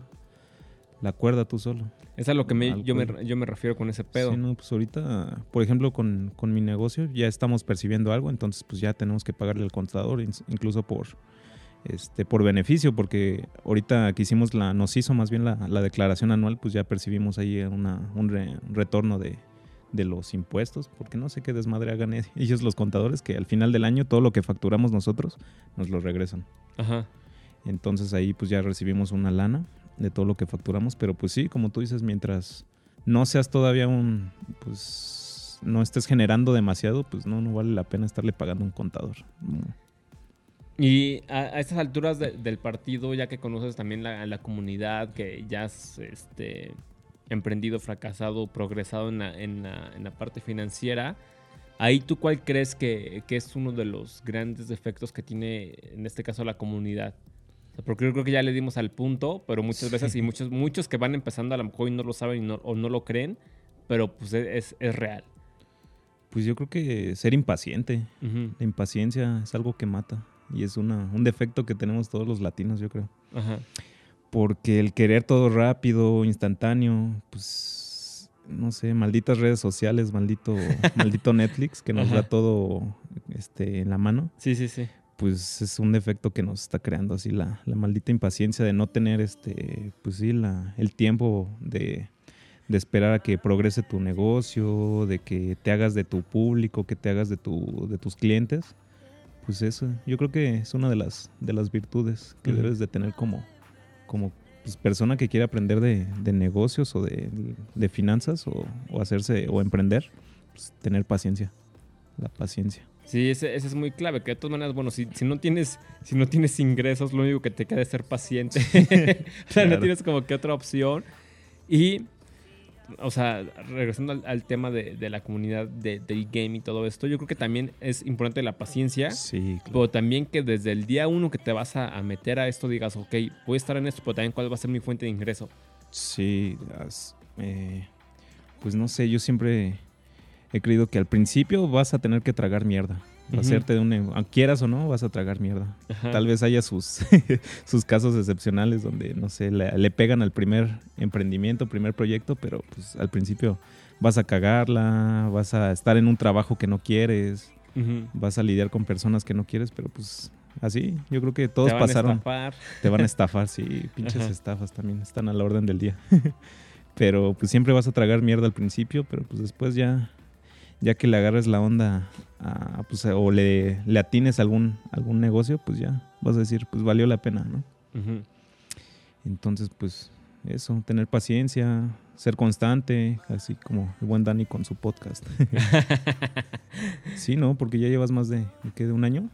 la cuerda tú solo. Es a lo que me- yo, me, cuello. yo me refiero con ese pedo. Sí, no, pues ahorita, por ejemplo, con, con mi negocio ya estamos percibiendo algo, entonces pues ya tenemos que pagarle al contador, incluso por este por beneficio, porque ahorita que hicimos la, nos hizo más bien la, la declaración anual, pues ya percibimos ahí una, un, re- un retorno de, de los impuestos, porque no sé qué desmadre hagan e- ellos los contadores, que al final del año todo lo que facturamos nosotros nos lo regresan. Ajá. Entonces ahí pues ya recibimos una lana de todo lo que facturamos, pero pues sí, como tú dices, mientras no seas todavía un, pues no estés generando demasiado, pues no, no vale la pena estarle pagando un contador. No. Y a, a estas alturas de- del partido, ya que conoces también la, la comunidad, que ya has este, emprendido, fracasado, progresado en la, en la- en la parte financiera, ahí tú cuál crees que, que es uno de los grandes defectos que tiene, en este caso, la comunidad? Porque yo creo que ya le dimos al punto, pero muchas veces y muchos, muchos que van empezando a lo mejor y no lo saben y no- o no lo creen, pero pues es, es real. Pues yo creo que ser impaciente, la impaciencia es algo que mata y es una, un defecto que tenemos todos los latinos, yo creo. Ajá. Porque el querer todo rápido, instantáneo, pues no sé, malditas redes sociales, maldito, maldito Netflix que nos Ajá. da todo este, en la mano. Sí, sí, sí. Pues es un defecto que nos está creando así la, la maldita impaciencia de no tener este, pues sí, la, el tiempo de, de esperar a que progrese tu negocio, de que te hagas de tu público, que te hagas de, tu, de tus clientes. Pues eso, yo creo que es una de las, de las virtudes que debes de tener como, como pues, persona que quiere aprender de, de negocios o de, de finanzas o, o hacerse o emprender, pues, tener paciencia, la paciencia. Sí, ese, ese es muy clave, que de todas maneras, bueno, si, si no tienes, si no tienes ingresos, lo único que te queda es ser paciente. o sea, no tienes como que otra opción. Y, o sea, regresando al, al tema de, de la comunidad de- del game y todo esto, yo creo que también es importante la paciencia. Sí, claro. Pero también que desde el día uno que te vas a, a meter a esto digas, ok, voy a estar en esto, pero también cuál va a ser mi fuente de ingreso. Sí, las, eh, pues no sé, yo siempre he creído que al principio vas a tener que tragar mierda. Hacerte de un, quieras o no, vas a tragar mierda. Ajá. Tal vez haya sus, sus casos excepcionales donde, no sé, le, le pegan al primer emprendimiento, primer proyecto, pero pues al principio vas a cagarla, vas a estar en un trabajo que no quieres, vas a lidiar con personas que no quieres, pero pues así, yo creo que todos Te van a estafar. Te van a estafar, sí, pinches Ajá. estafas también están a la orden del día. pero pues siempre vas a tragar mierda al principio, pero pues después ya, ya que le agarres la onda a, pues, o le, le atines a algún, algún negocio, pues ya vas a decir, pues valió la pena, ¿no? Entonces, pues eso, tener paciencia, ser constante, así como el buen Dani con su podcast. sí, ¿no? Porque ya llevas más de, ¿de qué? ¿De un año?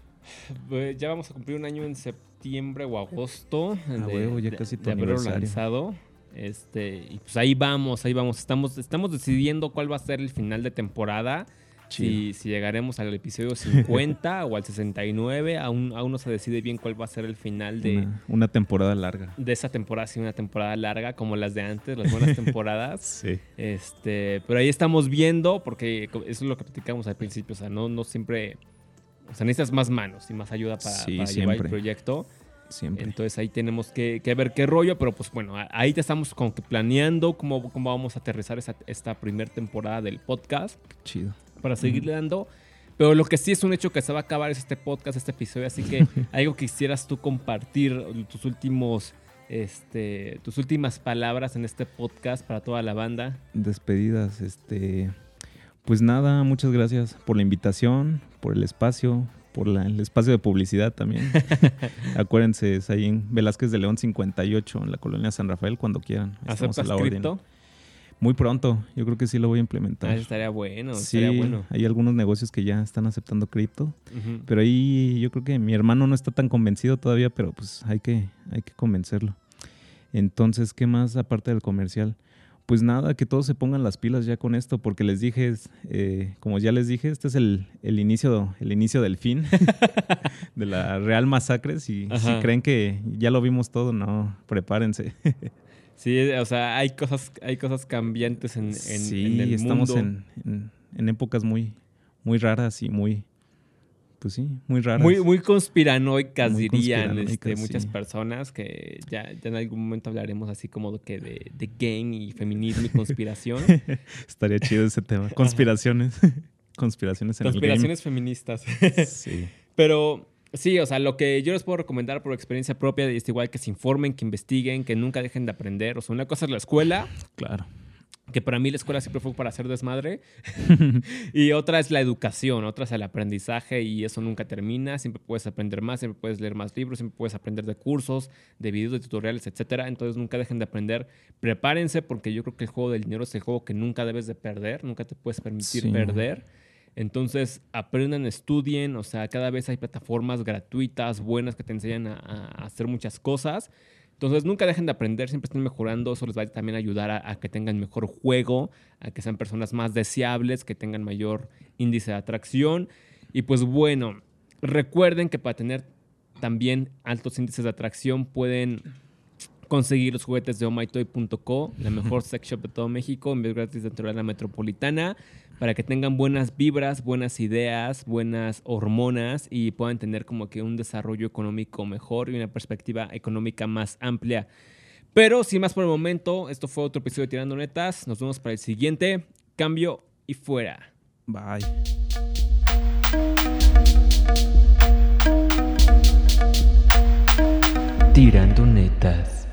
Pues ya vamos a cumplir un año en septiembre o agosto Ah, de, huevo, ya de- casi tu de haberlo aniversario. lanzado. Este, y pues ahí vamos, ahí vamos. Estamos, estamos decidiendo cuál va a ser el final de temporada. Si, si llegaremos al episodio 50 o al 69, aún, aún no se decide bien cuál va a ser el final de, Una, una temporada larga. de esa temporada, sí, una temporada larga como las de antes, las buenas temporadas. Sí. Este, pero ahí estamos viendo, porque eso es lo que platicamos al principio, o sea, no, no siempre, o sea, necesitas más manos y más ayuda para, Sí, para llevar el proyecto. Siempre. Entonces ahí tenemos que, que ver qué rollo, pero pues bueno, ahí te estamos como que planeando cómo, cómo vamos a aterrizar esa- esta primera temporada del podcast Chido. para seguirle dando. Pero lo que sí es un hecho que se va a acabar es este podcast, este episodio, así que algo que quisieras tú compartir, tus últimos, este, tus últimas palabras en este podcast para toda la banda. Despedidas, este. Pues nada, muchas gracias por la invitación, por el espacio, por la- el espacio de publicidad también. Acuérdense, es ahí en Velázquez de León 58, en la colonia San Rafael, cuando quieran. Estamos a ¿Aceptas la orden. cripto? Muy pronto, yo creo que sí lo voy a implementar. Ah, estaría bueno, sí, estaría bueno. hay algunos negocios que ya están aceptando cripto, pero ahí yo creo que mi hermano no está tan convencido todavía, pero pues hay que, hay que convencerlo. Entonces, ¿qué más aparte del comercial? Pues nada, que todos se pongan las pilas ya con esto, porque les dije, eh, como ya les dije, este es el, el inicio, el inicio del fin de la Real Masacre. Si, creen que ya lo vimos todo, no, prepárense. Sí, o sea, hay cosas, hay cosas cambiantes en, en, sí, en el estamos mundo. en- en épocas muy, muy raras y muy, pues sí, muy raras. Muy, muy conspiranoicas, Muy dirían conspiranoicas, este, muchas sí. personas que ya, ya en algún momento hablaremos así como de, que de, de game y feminismo y conspiración. Estaría chido ese tema. Conspiraciones. Conspiraciones en Conspiraciones feministas. el game. Sí. Pero sí, o sea, lo que yo les puedo recomendar por experiencia propia es igual que se informen, que investiguen, que nunca dejen de aprender. O sea, una cosa es la escuela, Claro. Que para mí la escuela siempre fue para hacer desmadre. y otra es la educación, otra es el aprendizaje y eso nunca termina. Siempre puedes aprender más, siempre puedes leer más libros, siempre puedes aprender de cursos, de videos, de tutoriales, etcétera. Entonces nunca dejen de aprender. Prepárense porque yo creo que el juego del dinero es el juego que nunca debes de perder, nunca te puedes permitir Sí. perder. Entonces aprendan, estudien, o sea, cada vez hay plataformas gratuitas, buenas que te enseñan a, a hacer muchas cosas. Entonces nunca dejen de aprender, siempre estén mejorando, eso les va a también ayudar a, que tengan mejor juego, a que sean personas más deseables, que tengan mayor índice de atracción. Y pues bueno, recuerden que para tener también altos índices de atracción pueden conseguir los juguetes de omaitoy.co, la mejor sex shop de todo México, en vez gratis dentro de la metropolitana, para que tengan buenas vibras, buenas ideas, buenas hormonas y puedan tener como que un desarrollo económico mejor y una perspectiva económica más amplia. Pero sin más por el momento, esto fue otro episodio de Tirando Netas. Nos vemos para el siguiente. Cambio y fuera. Bye. Tirando netas.